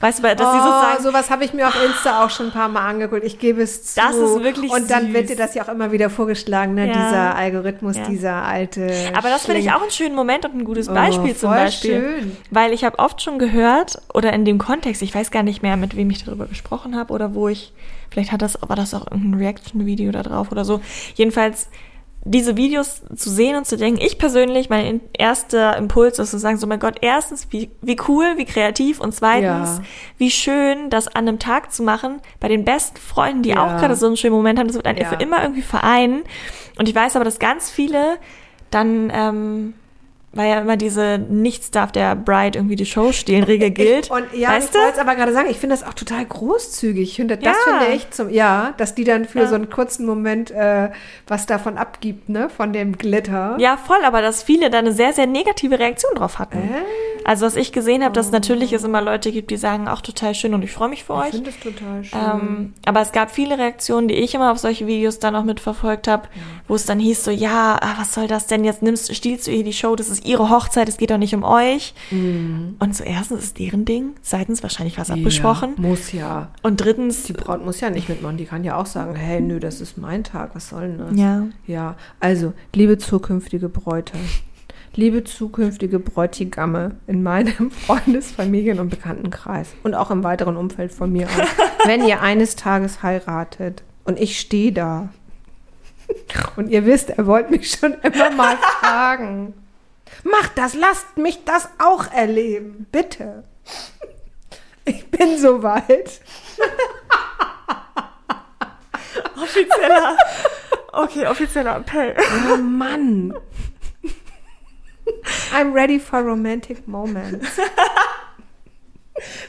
Weißt du, weil- dass sie oh, sozusagen sowas habe ich mir auf Insta auch schon ein paar Mal angeguckt. Ich gebe es zu. Das ist wirklich Und dann süß. wird dir das ja auch immer wieder vorgeschlagen, ne? Ja. dieser Algorithmus, Ja. dieser alte. Aber das finde ich auch einen schönen Moment und ein gutes Oh, Beispiel zum voll Beispiel. schön. Weil ich habe oft schon gehört, oder in dem Kontext, ich weiß gar nicht mehr, mit wem ich darüber gesprochen habe oder wo ich, vielleicht hat das, war das auch irgendein Reaction-Video da drauf oder so. Jedenfalls diese Videos zu sehen und zu denken, ich persönlich, mein in- erster Impuls ist zu sagen, so mein Gott, erstens, wie, wie cool, wie kreativ und zweitens, Ja. wie schön, das an einem Tag zu machen, bei den besten Freunden, die Ja. auch gerade so einen schönen Moment haben, das wird einen Ja. für immer irgendwie vereinen. Und ich weiß aber, dass ganz viele dann ähm, weil ja immer diese nichts darf der Bride irgendwie die Show stehlen Regel gilt. Und ja, weißt ich du? wollte es aber gerade sagen, ich finde das auch total großzügig. Ich finde, das Ja. finde ich zum, ja, dass die dann für Ja. so einen kurzen Moment äh, was davon abgibt, ne, von dem Glitter. Ja, voll, aber dass viele da eine sehr, sehr negative Reaktion drauf hatten. Äh? Also was ich gesehen habe, dass natürlich es immer Leute gibt, die sagen, auch total schön und ich freue mich für Ich euch. finde das total schön. Ähm, aber es gab viele Reaktionen, die ich immer auf solche Videos dann auch mitverfolgt habe, wo es dann hieß so, ja, ah, was soll das denn? Jetzt nimmst, stiehlst du ihr die Show, das ist ihre Hochzeit, es geht doch nicht um euch. Und so erstens ist deren Ding, zweitens wahrscheinlich was abgesprochen. Ja, muss ja. Und drittens, Die Braut muss ja nicht mitmachen. Die kann ja auch sagen, hey, nö, das ist mein Tag. Was soll denn das? ja, Ja, also, liebe zukünftige Bräute, liebe zukünftige Bräutigamme in meinem Freundes-, Familien- und Bekanntenkreis und auch im weiteren Umfeld von mir aus, wenn ihr eines Tages heiratet und ich stehe da und ihr wisst, er wollte mich schon immer mal fragen, macht das, lasst mich das auch erleben, bitte. Ich bin soweit. offizieller, okay, offizieller Appell. Oh Mann. I'm ready for romantic moments.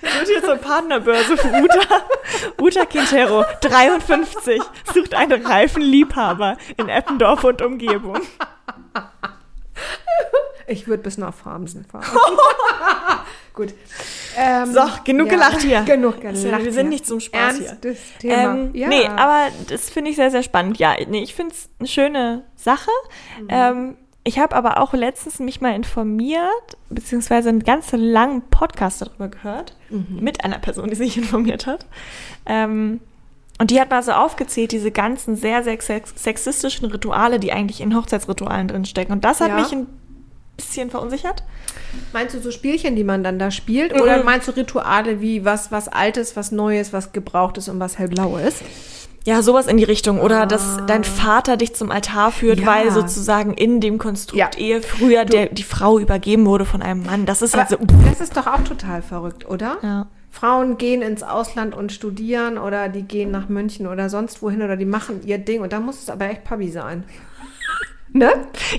Wird so eine Partnerbörse für Uta. Uta Quintero, 53, sucht einen reifen Liebhaber in Eppendorf und Umgebung. Ich würde bis nach Farmsen fahren. Gut. Ähm, So, genug gelacht hier. Genug gelacht. Wir sind hier. nicht zum Spaß hier. Ernstes Thema. Ähm, ja. Nee, aber das finde ich sehr, sehr spannend. Ja, nee, ich finde es eine schöne Sache. Mhm. Ähm, ich habe aber auch letztens mich mal informiert, beziehungsweise einen ganz langen Podcast darüber gehört, Mhm. mit einer Person, die sich informiert hat. Ähm, und die hat mal so aufgezählt, diese ganzen sehr, sehr sex sexistischen Rituale, die eigentlich in Hochzeitsritualen drinstecken. Und das hat Ja. mich ein bisschen verunsichert. Meinst du so Spielchen, die man dann da spielt? Oder Mhm. meinst du Rituale wie was, was Altes, was Neues, was Gebrauchtes und was hellblaues? Ja, sowas in die Richtung. Oder dass Ah. dein Vater dich zum Altar führt, Ja. weil sozusagen in dem Konstrukt Ja. Ehe früher der, die Frau übergeben wurde von einem Mann. Das ist halt so. Das ist doch auch total verrückt, oder? Ja. Frauen gehen ins Ausland und studieren oder die gehen nach München oder sonst wohin oder die machen ihr Ding und da muss es aber echt Pabi sein. Ne?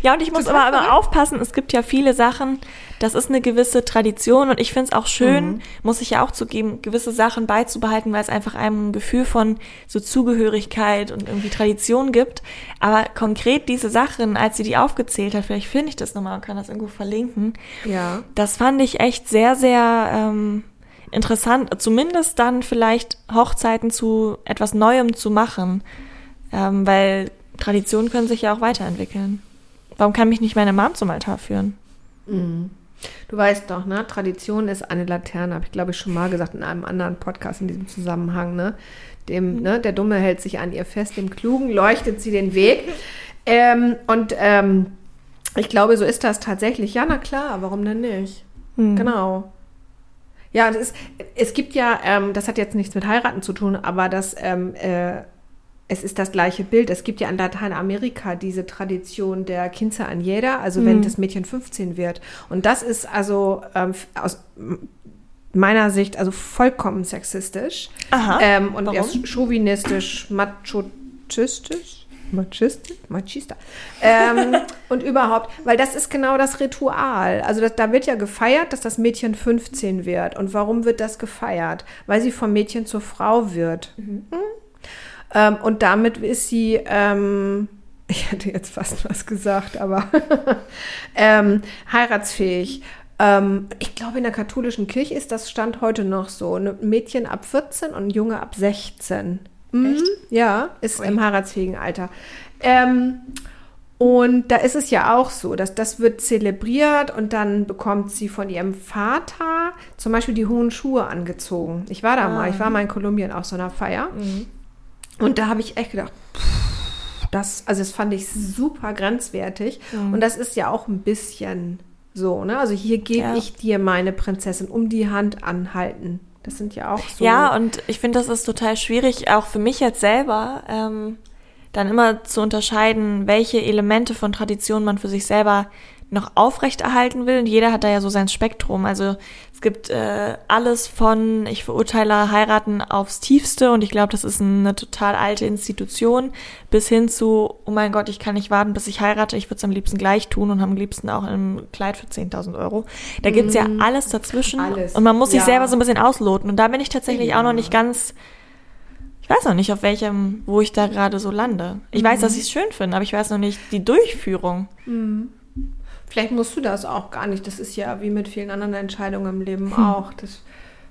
ja, und ich muss aber immer aufpassen, es gibt ja viele Sachen, das ist eine gewisse Tradition und ich finde es auch schön, Mhm. muss ich ja auch zugeben, gewisse Sachen beizubehalten, weil es einfach einem ein Gefühl von so Zugehörigkeit und irgendwie Tradition gibt. Aber konkret diese Sachen, als sie die aufgezählt hat, vielleicht finde ich das nochmal und kann das irgendwo verlinken, Ja. Das fand ich echt sehr, sehr ähm, interessant, zumindest dann vielleicht Hochzeiten zu etwas Neuem zu machen, ähm, weil Traditionen können sich ja auch weiterentwickeln. Warum kann mich nicht meine Mom zum Altar führen? Du weißt doch, ne? Tradition ist eine Laterne, habe ich glaube ich schon mal gesagt in einem anderen Podcast in diesem Zusammenhang, ne? Dem, ne? Der Dumme hält sich an ihr fest, dem Klugen leuchtet sie den Weg. Ähm, und ähm, ich glaube, so ist das tatsächlich. Ja, na klar, warum denn nicht? Genau. Ja, ist, es gibt ja, ähm, das hat jetzt nichts mit heiraten zu tun, aber das, ähm, äh, es ist das gleiche Bild. Es gibt ja in Lateinamerika diese Tradition der Quince Añera, also wenn das Mädchen 15 wird. Und das ist also ähm, aus meiner Sicht also vollkommen sexistisch Aha. ähm, und Warum? erst chauvinistisch, machotistisch. Machistisch? Machista. Ähm, und überhaupt, weil das ist genau das Ritual. Also das, da wird ja gefeiert, dass das Mädchen 15 wird. Und warum wird das gefeiert? Weil sie vom Mädchen zur Frau wird. Hm? Ähm, und damit ist sie, ähm, ich hätte jetzt fast was gesagt, aber ähm, heiratsfähig. Ähm, ich glaube, in der katholischen Kirche ist das Stand heute noch so. Ein Mädchen ab 14 und ein Junge ab 16. Mhm. Ja, ist im heiratsfähigen Alter. Ähm, und da ist es ja auch so, dass das wird zelebriert und dann bekommt sie von ihrem Vater zum Beispiel die hohen Schuhe angezogen. Ich war da mal, ich war mal in Kolumbien auf so einer Feier. Und da habe ich echt gedacht, pff, das, also das fand ich super grenzwertig. Und das ist ja auch ein bisschen so, ne? Also hier gebe Ja. ich dir meine Prinzessin um die Hand anhalten. Das sind ja auch so. Ja, und ich finde, das ist total schwierig, auch für mich jetzt selber, ähm, dann immer zu unterscheiden, welche Elemente von Tradition man für sich selber noch aufrechterhalten will. Und jeder hat da ja so sein Spektrum. Also es gibt äh, alles von, ich verurteile heiraten aufs tiefste und ich glaube, das ist eine total alte Institution, bis hin zu, oh mein Gott, ich kann nicht warten, bis ich heirate, ich würde es am liebsten gleich tun und am liebsten auch im Kleid für 10.000 Euro. Da gibt's ja Mhm. alles dazwischen Alles. und man muss sich Ja. selber so ein bisschen ausloten. Und da bin ich tatsächlich Ja. auch noch nicht ganz ich weiß noch nicht, auf welchem, wo ich da gerade so lande. Ich weiß, Mhm. dass ich es schön finde, aber ich weiß noch nicht die Durchführung. Vielleicht musst du das auch gar nicht. Das ist ja wie mit vielen anderen Entscheidungen im Leben Hm. auch. Das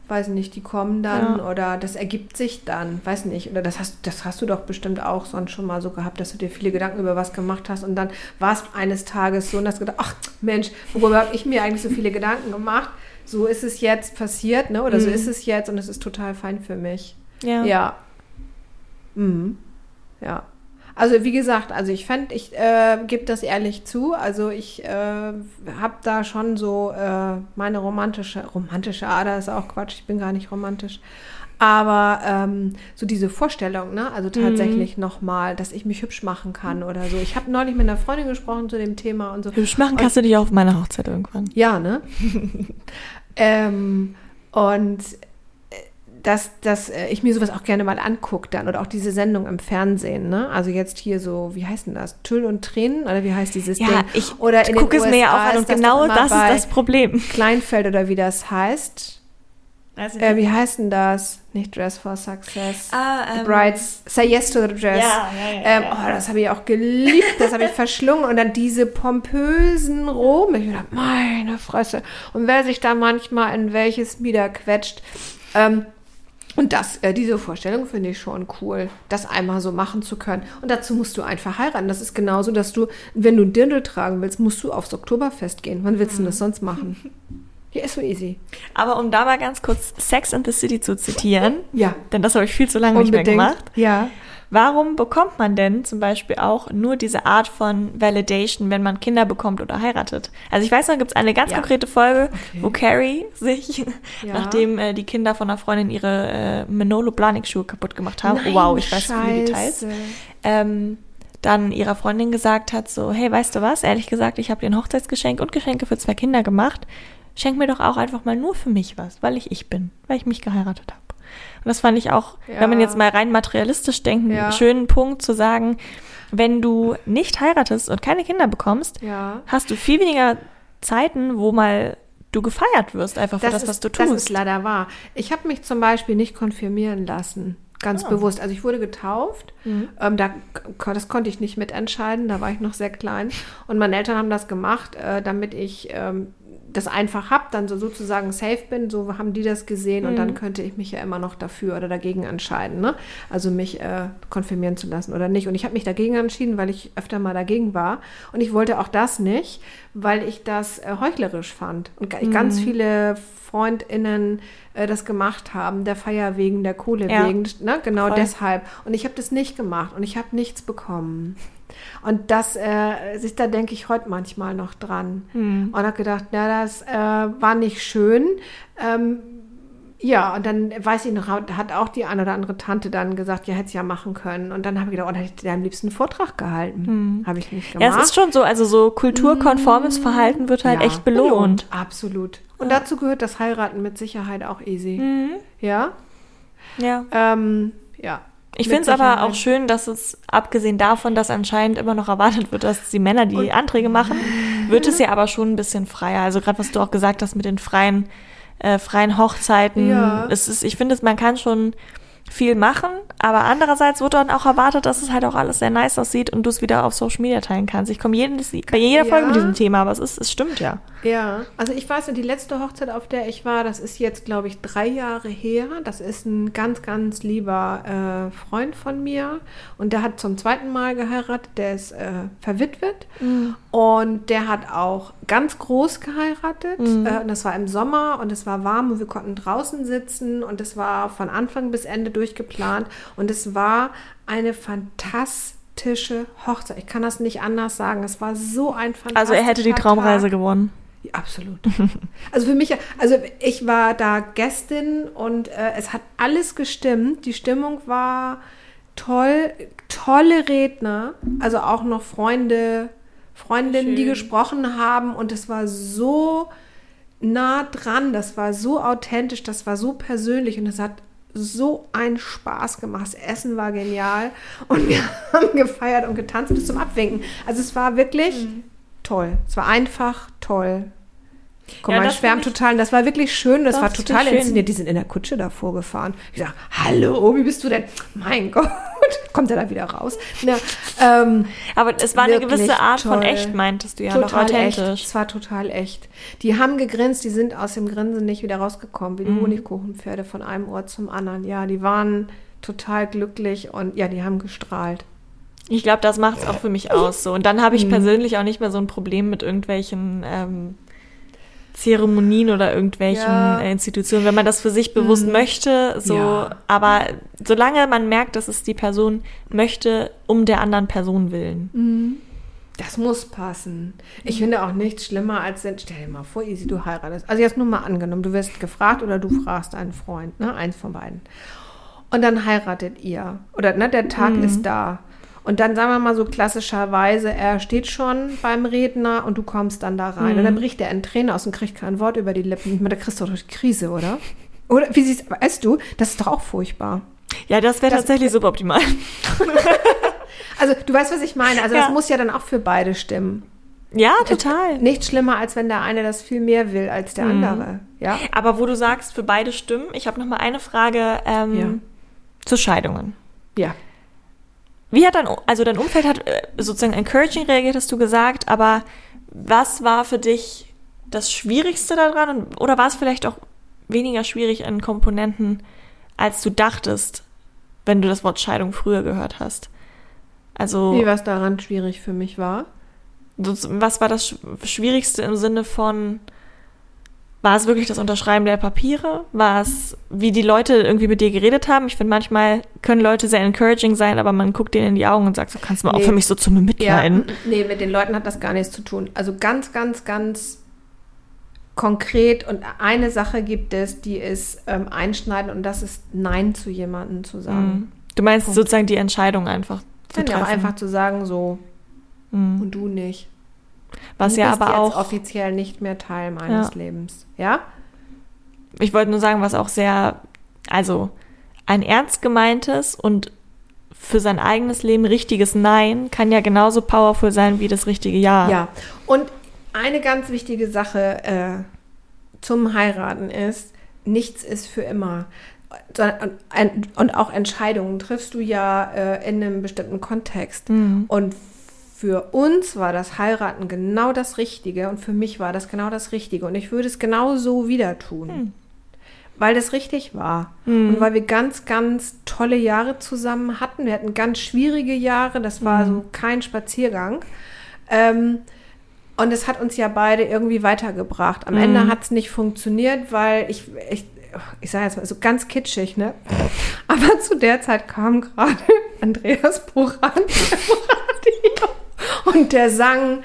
weiß nicht, die kommen dann Ja. oder das ergibt sich dann, weiß nicht. Oder das hast, das hast du doch bestimmt auch sonst schon mal so gehabt, dass du dir viele Gedanken über was gemacht hast und dann war es eines Tages so und hast gedacht, ach Mensch, worüber habe ich mir eigentlich so viele Gedanken gemacht? So ist es jetzt passiert, ne? Oder so Mhm. ist es jetzt und es ist total fein für mich. Ja. Ja. Mhm. Ja. Also wie gesagt, also ich fände, ich äh, gebe das ehrlich zu. Also ich äh, habe da schon so äh, meine romantische, romantische Ader ist auch Quatsch, ich bin gar nicht romantisch. Aber ähm, so diese Vorstellung, ne? Also tatsächlich nochmal, dass ich mich hübsch machen kann oder so. Ich habe neulich mit einer Freundin gesprochen zu dem Thema und so. Hübsch machen kannst du dich auch auf meiner Hochzeit irgendwann. Ja, ne? ähm, und dass, dass äh, ich mir sowas auch gerne mal angucke dann oder auch diese Sendung im Fernsehen, ne? Also jetzt hier so, wie heißt denn das? Tüll und Tränen oder wie heißt dieses Ja, Ding? ich oder in den gucke es mir ja USA auch an und genau das ist das Problem. Kleinfeld oder wie das heißt. Äh, wie heißt denn das? Nicht Dress for Success. Ah, The ähm, Brides, Say Yes to the Dress. Ja, ja, ja, ähm. Oh, das habe ich auch geliebt, das habe ich verschlungen. Und dann diese pompösen Roben. Ich dachte, meine Fresse. Und wer sich da manchmal in welches Mieder quetscht. Ähm, und das, äh, diese Vorstellung finde ich schon cool, das einmal so machen zu können. Und dazu musst du einfach heiraten. Das ist genauso, dass du, wenn du einen Dirndl tragen willst, musst du aufs Oktoberfest gehen. Wann willst du das sonst machen? Ja, ist so easy. Aber um da mal ganz kurz Sex in the City zu zitieren, Ja. denn das habe ich viel zu lange nicht mehr gemacht. Ja. Warum bekommt man denn zum Beispiel auch nur diese Art von Validation, wenn man Kinder bekommt oder heiratet? Also ich weiß noch, gibt es eine ganz Ja. konkrete Folge, Okay. wo Carrie sich, Ja. nachdem äh, die Kinder von einer Freundin ihre äh, Manolo Blahnik Schuhe kaputt gemacht haben, Nein, wow, ich weiß viele Details, Scheiße. ähm, dann ihrer Freundin gesagt hat, so, hey, weißt du was, ehrlich gesagt, ich habe dir ein Hochzeitsgeschenk und Geschenke für zwei Kinder gemacht, schenk mir doch auch einfach mal nur für mich was, weil ich ich bin, weil ich mich geheiratet habe. Und das fand ich auch, Ja. wenn man jetzt mal rein materialistisch denkt, Ja. einen schönen Punkt zu sagen, wenn du nicht heiratest und keine Kinder bekommst, Ja. hast du viel weniger Zeiten, wo mal du gefeiert wirst, einfach für das, was ist, du Das ist tust. leider wahr. Ich habe mich zum Beispiel nicht konfirmieren lassen. Ganz Ah. bewusst. Also ich wurde getauft. Mhm. Ähm, da, das konnte ich nicht mitentscheiden. Da war ich noch sehr klein. Und meine Eltern haben das gemacht, äh, damit ich ähm, das einfach habe, dann so sozusagen safe bin. So haben die das gesehen. Und Mhm. dann könnte ich mich ja immer noch dafür oder dagegen entscheiden. Ne? Also mich äh, konfirmieren zu lassen oder nicht. Und ich habe mich dagegen entschieden, weil ich öfter mal dagegen war. Und ich wollte auch das nicht, weil ich das äh, heuchlerisch fand. Und ga- ganz viele FreundInnen äh, das gemacht haben, der Feier wegen, der Kohle Ja. wegen, ne? genau Voll. deshalb. Und ich habe das nicht gemacht und ich habe nichts bekommen. Und das, äh, sich da denke ich heute manchmal noch dran. Hm. Und habe gedacht, na, das äh, war nicht schön. Ähm, ja, und dann weiß ich noch, hat auch die eine oder andere Tante dann gesagt, ja, hätte es ja machen können. Und dann habe ich gedacht, oh, dann hätte ich am liebsten einen Vortrag gehalten. Habe ich nicht gemacht. Ja, es ist schon so, also so kulturkonformes Verhalten wird halt Ja, echt belohnt. Absolut. Und dazu gehört das Heiraten mit Sicherheit auch easy. Mhm. Ja? Ja. Ähm, ja. Ich finde es aber auch schön, dass es, abgesehen davon, dass anscheinend immer noch erwartet wird, dass die Männer die Anträge machen, wird es ja aber schon ein bisschen freier. Also gerade was du auch gesagt hast mit den freien, äh, freien Hochzeiten. Ja. Es ist, ich finde, es- man kann schon viel machen, aber andererseits wird dann auch erwartet, dass es halt auch alles sehr nice aussieht und du es wieder auf Social Media teilen kannst. Ich komme jedes, bei jeder Folge Ja. mit diesem Thema, aber es ist, es stimmt ja. Ja, also ich weiß, die letzte Hochzeit, auf der ich war, das ist jetzt, glaube ich, drei Jahre her. Das ist ein ganz, ganz lieber äh, Freund von mir und der hat zum zweiten Mal geheiratet. Der ist äh, verwitwet und der hat auch ganz groß geheiratet. Äh, und das war im Sommer und es war warm und wir konnten draußen sitzen und es war von Anfang bis Ende durchgeplant und es war eine fantastische Hochzeit. Ich kann das nicht anders sagen. Es war so ein fantastischer Also er hätte die Tag. Traumreise gewonnen. Ja, absolut. Also für mich, also ich war da Gästin und äh, es hat alles gestimmt. Die Stimmung war toll, tolle Redner, also auch noch Freunde Freundinnen, die Schön. gesprochen haben und es war so nah dran, das war so authentisch, das war so persönlich und es hat so einen Spaß gemacht. Das Essen war genial und wir haben gefeiert und getanzt bis zum Abwinken. Also es war wirklich Mhm. toll. Es war einfach toll. Komm, Ja, das find ich- total. Das war wirklich schön. Das Doch, war das total inszeniert. Die sind in der Kutsche davor gefahren. Ich sag, hallo, wie bist du denn? Mein Gott, kommt er da wieder raus? Na, ähm, Aber es war eine gewisse Art von toll. echt, meintest du ja, noch total echt. authentisch. Es war total echt. Die haben gegrinst, die sind aus dem Grinsen nicht wieder rausgekommen, wie die Mhm. Honigkuchenpferde von einem Ort zum anderen. Ja, die waren total glücklich und ja, die haben gestrahlt. Ich glaube, das macht es auch für mich aus. So. Und dann habe ich Mhm. persönlich auch nicht mehr so ein Problem mit irgendwelchen ähm, Zeremonien oder irgendwelchen Ja. äh, Institutionen, wenn man das für sich bewusst Mhm. möchte. So, Ja. aber solange man merkt, dass es die Person möchte, um der anderen Person willen. Das muss passen. Ich finde auch nichts schlimmer als, stell dir mal vor, Easy, du heiratest. Also jetzt nur mal angenommen, du wirst gefragt oder du fragst einen Freund, ne, eins von beiden. Und dann heiratet ihr. Oder ne, der Tag ist da. Und dann sagen wir mal so klassischerweise, er steht schon beim Redner und du kommst dann da rein. Und dann bricht er in Tränen aus und kriegt kein Wort über die Lippen. Ich meine, da kriegst du doch die Krise, oder? Oder wie siehst weißt du, das ist doch auch furchtbar. Ja, das wäre tatsächlich suboptimal. Also du weißt, was ich meine. Also Ja. das muss ja dann auch für beide stimmen. Ja, total. Nicht schlimmer, als wenn der eine das viel mehr will als der Mhm. andere. Ja. Aber wo du sagst, für beide Stimmen, ich habe noch mal eine Frage ähm, Ja. zu Scheidungen. Ja. Wie hat dein, also dein Umfeld hat äh, sozusagen encouraging reagiert, hast du gesagt, aber was war für dich das Schwierigste daran oder war es vielleicht auch weniger schwierig an Komponenten, als du dachtest, wenn du das Wort Scheidung früher gehört hast? Also, Wie was daran schwierig für mich war. was war das Sch- Schwierigste im Sinne von, war es wirklich das Unterschreiben der Papiere? War es, wie die Leute irgendwie mit dir geredet haben? Ich finde, manchmal können Leute sehr encouraging sein, aber man guckt denen in die Augen und sagt, so kannst du mal Nee. aufhören, mich so zu Ja, bemitleiden. nee, mit den Leuten hat das gar nichts zu tun. Also ganz, ganz, ganz konkret und eine Sache gibt es, die ist ähm, einschneidend und das ist Nein zu jemandem zu sagen. Mhm. Du meinst Punkt. sozusagen die Entscheidung einfach zu Dann ja auch treffen. einfach zu sagen, so Mhm. und du nicht. Was du ja bist aber jetzt auch, offiziell nicht mehr Teil meines Ja. Lebens. Ja? ich wollte nur sagen, was auch sehr, also ein ernst gemeintes und für sein eigenes Leben richtiges Nein kann ja genauso powerful sein wie das richtige Ja. Ja. Und eine ganz wichtige Sache äh, zum Heiraten ist, nichts ist für immer. Und auch Entscheidungen triffst du ja äh, in einem bestimmten Kontext. Mhm. Und für uns war das Heiraten genau das Richtige und für mich war das genau das Richtige. Und ich würde es genau so wieder tun. Hm. Weil das richtig war. Mhm. Und weil wir ganz, ganz tolle Jahre zusammen hatten. Wir hatten ganz schwierige Jahre. Das war Mhm. so kein Spaziergang. Ähm, und es hat uns ja beide irgendwie weitergebracht. Am Mhm. Ende hat es nicht funktioniert, weil ich, ich, ich sage jetzt mal so ganz kitschig, ne? Aber zu der Zeit kam gerade Andreas Buran im Radio und der sang,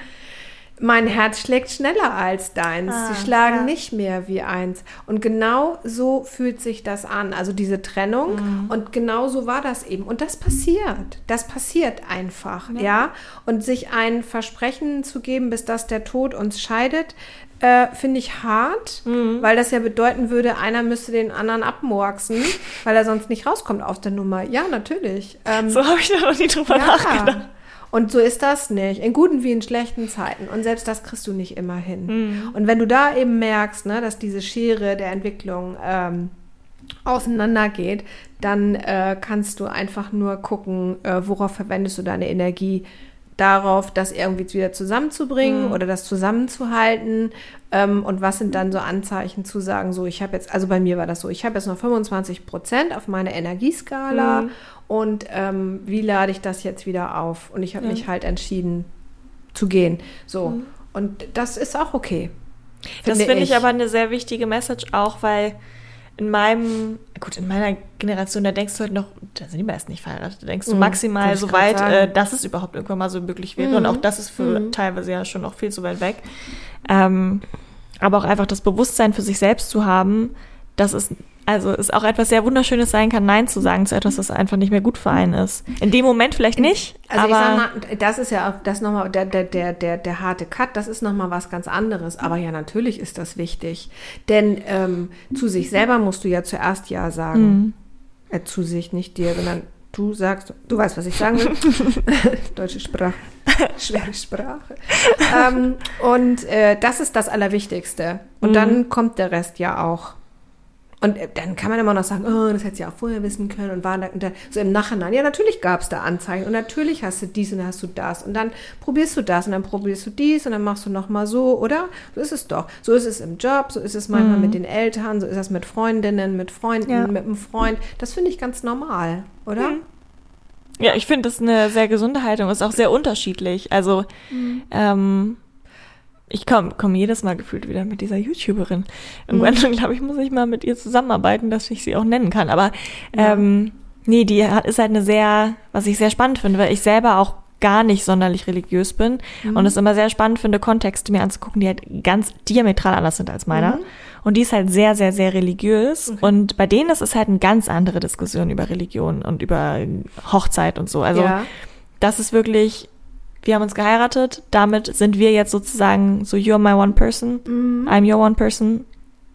mein Herz schlägt schneller als deins. Ah, Sie schlagen ja. nicht mehr wie eins. Und genau so fühlt sich das an. Also diese Trennung. Mhm. Und genau so war das eben. Und das passiert. Das passiert einfach. Ja. Und sich ein Versprechen zu geben, bis dass der Tod uns scheidet, äh, finde ich hart, Mhm. weil das ja bedeuten würde, einer müsste den anderen abmurksen, weil er sonst nicht rauskommt aus der Nummer. Ja, natürlich. Ähm, So habe ich da noch nie drüber nachgedacht. Und so ist das nicht. In guten wie in schlechten Zeiten. Und selbst das kriegst du nicht immer hin. Mhm. Und wenn du da eben merkst, ne, dass diese Schere der Entwicklung ähm, auseinandergeht, dann äh, kannst du einfach nur gucken, äh, worauf verwendest du deine Energie. Darauf, das irgendwie wieder zusammenzubringen Mhm. oder das zusammenzuhalten. Ähm, und was sind dann so Anzeichen zu sagen, so ich habe jetzt, also bei mir war das so, ich habe jetzt noch 25 Prozent auf meiner Energieskala Mhm. Und ähm, wie lade ich das jetzt wieder auf? Und ich habe Ja. mich halt entschieden zu gehen. So. Mhm. Und das ist auch okay. Das finde ich. aber eine sehr wichtige Message auch, weil in meinem, gut, in meiner Generation, da denkst du halt noch, da sind die meisten nicht verheiratet, da denkst du Mhm, maximal ich so weit, äh, dass es überhaupt irgendwann mal so möglich wäre. Und Mhm. auch das ist für Mhm. teilweise ja schon noch viel zu weit weg. Ähm, aber auch einfach das Bewusstsein für sich selbst zu haben, dass es Also es auch etwas sehr Wunderschönes sein kann, Nein zu sagen zu etwas, das einfach nicht mehr gut für einen ist. In dem Moment vielleicht nicht, Also aber ich sag mal, das ist ja auch das nochmal, der, der, der, der, der harte Cut, das ist nochmal was ganz anderes. Aber ja, natürlich ist das wichtig. Denn ähm, zu sich selber musst du ja zuerst Ja sagen. Äh, zu sich, nicht dir, sondern du sagst, du weißt, was ich sagen will. Deutsche Sprache, schwere Sprache. ähm, und äh, das ist das Allerwichtigste. Und dann kommt der Rest ja auch. Und äh, dann kann man immer noch sagen, oh, das hättest du ja auch vorher wissen können und war da, und da, so im Nachhinein. Ja, natürlich gab es da Anzeichen und natürlich hast du dies und hast du das und dann probierst du das und dann probierst du dies und dann machst du noch mal so, oder? So ist es doch. So ist es im Job, so ist es manchmal mit den Eltern, so ist es mit Freundinnen, mit Freunden, Ja. mit einem Freund. Das finde ich ganz normal, oder? ja, ich finde das eine sehr gesunde Haltung, ist auch sehr unterschiedlich. Also ähm, ich komme komm jedes Mal gefühlt wieder mit dieser YouTuberin. Irgendwann, glaube ich, muss ich mal mit ihr zusammenarbeiten, dass ich sie auch nennen kann. Aber ähm, nee, die hat, ist halt eine sehr, was ich sehr spannend finde, weil ich selber auch gar nicht sonderlich religiös bin und es immer sehr spannend finde, Kontexte mir anzugucken, die halt ganz diametral anders sind als meiner. Und die ist halt sehr, sehr, sehr religiös. Und bei denen ist es halt eine ganz andere Diskussion über Religion und über Hochzeit und so. Also Ja. das ist wirklich, wir haben uns geheiratet, damit sind wir jetzt sozusagen so, you're my one person, Mhm. I'm your one person,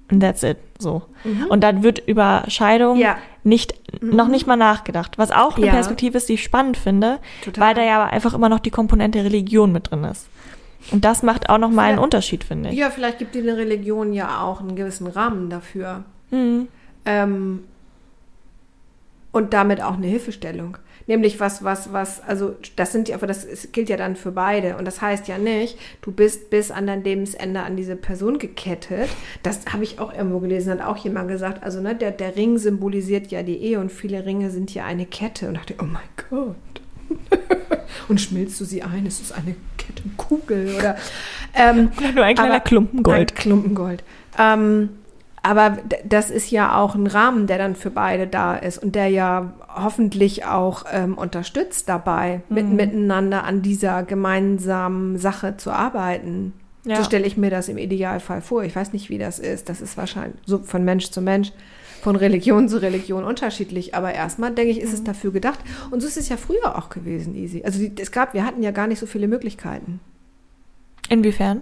and that's it. So. Und dann wird über Scheidung Ja. nicht, noch nicht mal nachgedacht. Was auch eine Ja. Perspektive ist, die ich spannend finde, Total. weil da ja einfach immer noch die Komponente Religion mit drin ist. Und das macht auch noch mal einen. Unterschied, finde ich. Ja, vielleicht gibt eine Religion ja auch einen gewissen Rahmen dafür. Mhm. Ähm, und damit auch eine Hilfestellung. Nämlich was, was, was, also das sind ja, aber das gilt ja dann für beide. Und das heißt ja nicht, du bist bis an dein Lebensende an diese Person gekettet. Das habe ich auch irgendwo gelesen, hat auch jemand gesagt. Also, ne, der, der Ring symbolisiert ja die Ehe und viele Ringe sind ja eine Kette. Und dachte, oh mein Gott. und schmilzt du sie ein, es ist eine Kettenkugel oder ähm, Oder nur ein kleiner aber- Klumpen Gold. Ein Klumpen Gold. Ähm, aber das ist ja auch ein Rahmen, der dann für beide da ist und der ja hoffentlich auch ähm, unterstützt dabei, mit, Mhm. miteinander an dieser gemeinsamen Sache zu arbeiten. Ja. So stelle ich mir das im Idealfall vor. Ich weiß nicht, wie das ist. Das ist wahrscheinlich so von Mensch zu Mensch, von Religion zu Religion unterschiedlich. Aber erstmal denke ich, ist Mhm. es dafür gedacht. Und so ist es ja früher auch gewesen, Easy. Also die, es gab, wir hatten ja gar nicht so viele Möglichkeiten. Inwiefern?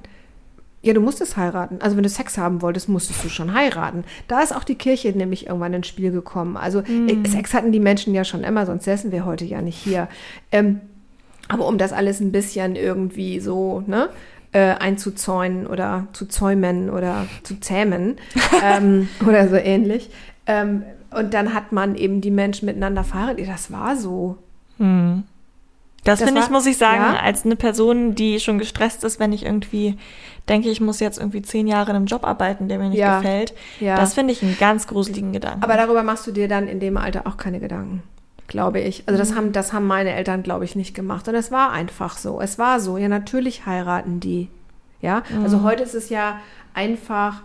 Ja, du musstest heiraten. Also wenn du Sex haben wolltest, musstest du schon heiraten. Da ist auch die Kirche nämlich irgendwann ins Spiel gekommen. Also äh, Sex hatten die Menschen ja schon immer, sonst säßen wir heute ja nicht hier. Ähm, aber um das alles ein bisschen irgendwie so ne, äh, einzuzäunen oder zu zäumen oder zu zähmen ähm, oder so ähnlich. Ähm, und dann hat man eben die Menschen miteinander verheiratet. Das war so. Hm. Das, Das finde ich, muss ich sagen, ja? als eine Person, die schon gestresst ist, wenn ich irgendwie denke, ich muss jetzt irgendwie zehn Jahre in einem Job arbeiten, der mir nicht Ja. gefällt. Ja. Das finde ich einen ganz gruseligen Gedanken. Aber darüber machst du dir dann in dem Alter auch keine Gedanken, glaube ich. Also das haben, das haben meine Eltern, glaube ich, nicht gemacht. Und es war einfach so. Es war so. Ja, natürlich heiraten die. Ja, also heute ist es ja einfach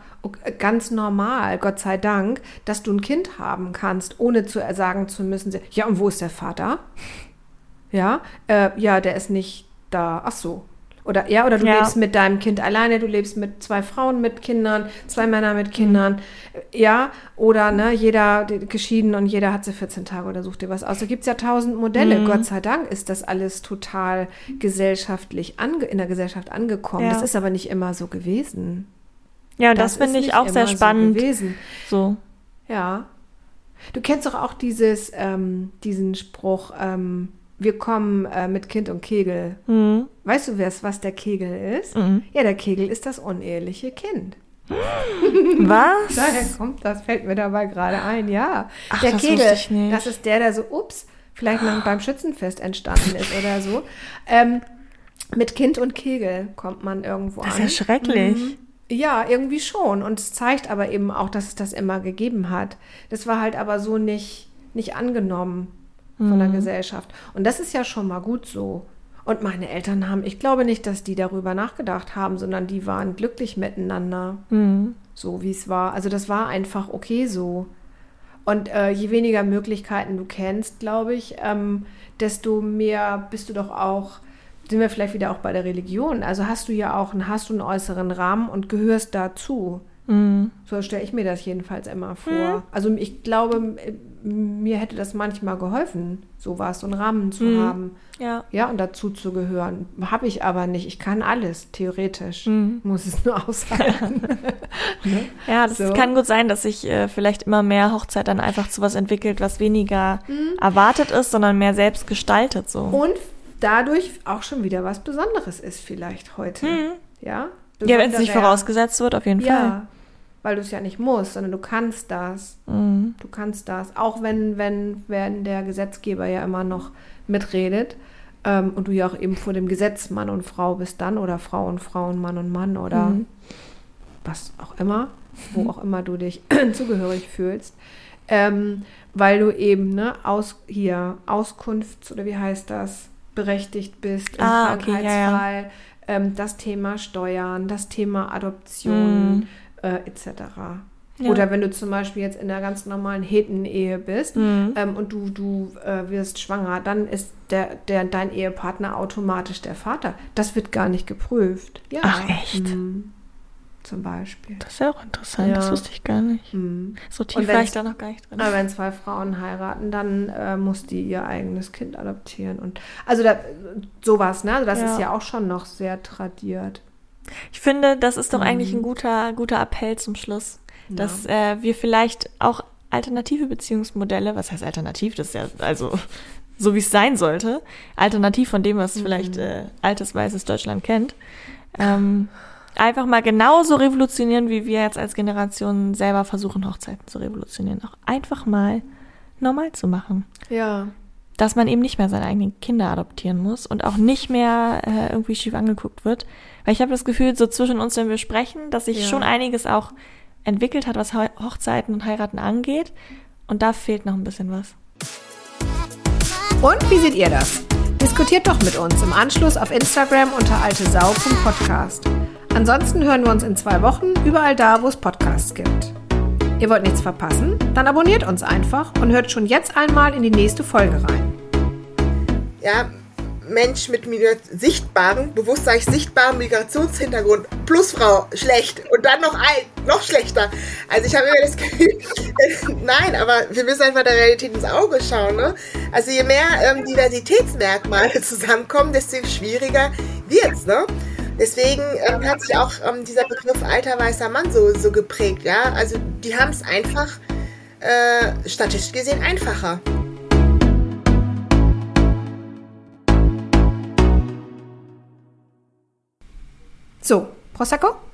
ganz normal, Gott sei Dank, dass du ein Kind haben kannst, ohne zu sagen zu müssen, ja, und wo ist der Vater? Ja, äh, ja, der ist nicht da. Ach so. Oder ja, oder du Ja. lebst mit deinem Kind alleine, du lebst mit zwei Frauen mit Kindern, zwei Männer mit Kindern. Ja, oder ne, jeder geschieden und jeder hat sie 14 Tage oder sucht dir was aus. Da gibt es ja tausend Modelle. Gott sei Dank ist das alles total gesellschaftlich ange in der Gesellschaft angekommen. Ja. Das ist aber nicht immer so gewesen. ja, das, ist finde ich auch sehr immer so spannend. gewesen. So, Ja. Du kennst doch auch dieses, ähm, diesen Spruch, ähm, wir kommen äh, mit Kind und Kegel. Hm. Weißt du, wer's, was der Kegel ist? Mhm. Ja, der Kegel ist das uneheliche Kind. Was? Daher kommt das, fällt mir dabei gerade ein, ja. Ach, der das Kegel, das ist der, der so, ups, vielleicht mal beim Schützenfest entstanden ist oder so. Ähm, mit Kind und Kegel kommt man irgendwo Das ist an. ja schrecklich. Mhm. Ja, irgendwie schon. Und es zeigt aber eben auch, dass es das immer gegeben hat. Das war halt aber so nicht, nicht angenommen von der Gesellschaft. Und das ist ja schon mal gut so. Und meine Eltern haben, ich glaube nicht, dass die darüber nachgedacht haben, sondern die waren glücklich miteinander, Hm. so wie es war. Also das war einfach okay so. Und äh, je weniger Möglichkeiten du kennst, glaube ich, ähm, desto mehr bist du doch auch, sind wir vielleicht wieder auch bei der Religion. Also hast du ja auch einen, hast du einen äußeren Rahmen und gehörst dazu. Mhm. So stelle ich mir das jedenfalls immer vor. Mhm. Also ich glaube, mir hätte das manchmal geholfen, sowas, so einen Rahmen zu mhm. haben. Ja. Ja, und dazu zu gehören. Habe ich aber nicht. Ich kann alles, theoretisch. Mhm. Muss es nur aushalten. ne? Ja, das so. kann gut sein, dass sich äh, vielleicht immer mehr Hochzeit dann einfach zu was entwickelt, was weniger mhm. erwartet ist, sondern mehr selbst gestaltet. So. Und dadurch auch schon wieder was Besonderes ist, vielleicht heute. Mhm. Ja, ja wenn es nicht vorausgesetzt wird, auf jeden ja. Fall weil du es ja nicht musst, sondern du kannst das. Mhm. Du kannst das. Auch wenn, wenn, wenn der Gesetzgeber ja immer noch mitredet ähm, und du ja auch eben vor dem Gesetz Mann und Frau bist dann oder Frau und Frau und Mann und Mann oder mhm. was auch immer, wo auch immer du dich zugehörig fühlst. Ähm, weil du eben ne, aus, hier Auskunfts- oder wie heißt das, berechtigt bist im ah, Krankheitsfall. Okay, ja, ja. Ähm, das Thema Steuern, das Thema Adoption. Mhm äh, etc. Ja. Oder wenn du zum Beispiel jetzt in einer ganz normalen Heten-Ehe bist mhm. ähm, und du, du äh, wirst schwanger, dann ist der, der, dein Ehepartner automatisch der Vater. Das wird gar nicht geprüft. Ja. Ach echt? Mhm. Zum Beispiel. Das ist ja auch interessant, ja. das wusste ich gar nicht. Mhm. So tief war ich da noch gar nicht drin. Aber wenn zwei Frauen heiraten, dann äh, muss die ihr eigenes Kind adoptieren. Und also da, sowas, ne? Also das ja. ist ja auch schon noch sehr tradiert. Ich finde, das ist doch mhm. eigentlich ein guter, guter Appell zum Schluss, ja. dass äh, wir vielleicht auch alternative Beziehungsmodelle, was heißt alternativ, das ist ja also so wie es sein sollte, alternativ von dem, was mhm. vielleicht äh, altes weißes Deutschland kennt, ähm, einfach mal genauso revolutionieren, wie wir jetzt als Generation selber versuchen, Hochzeiten zu revolutionieren. Auch einfach mal normal zu machen. Ja dass man eben nicht mehr seine eigenen Kinder adoptieren muss und auch nicht mehr äh, irgendwie schief angeguckt wird. Weil ich habe das Gefühl, so zwischen uns, wenn wir sprechen, dass sich ja. schon einiges auch entwickelt hat, was Hochzeiten und Heiraten angeht. Und da fehlt noch ein bisschen was. Und wie seht ihr das? Diskutiert doch mit uns im Anschluss auf Instagram unter altesau.podcast. Ansonsten hören wir uns in zwei Wochen überall da, wo es Podcasts gibt. Ihr wollt nichts verpassen? Dann abonniert uns einfach und hört schon jetzt einmal in die nächste Folge rein. Ja, Mensch mit sichtbaren, bewusst sage ich sichtbaren Migrationshintergrund plus Frau, schlecht. Und dann noch alt, noch schlechter. Also ich habe immer das Gefühl, nein, aber wir müssen einfach der Realität ins Auge schauen. Ne? Also je mehr ähm, Diversitätsmerkmale zusammenkommen, desto schwieriger wird's. Ne? Deswegen ähm, hat sich auch ähm, dieser Begriff alter weißer Mann so, so geprägt. Ja? Also die haben es einfach äh, statistisch gesehen einfacher. So, Prosecco?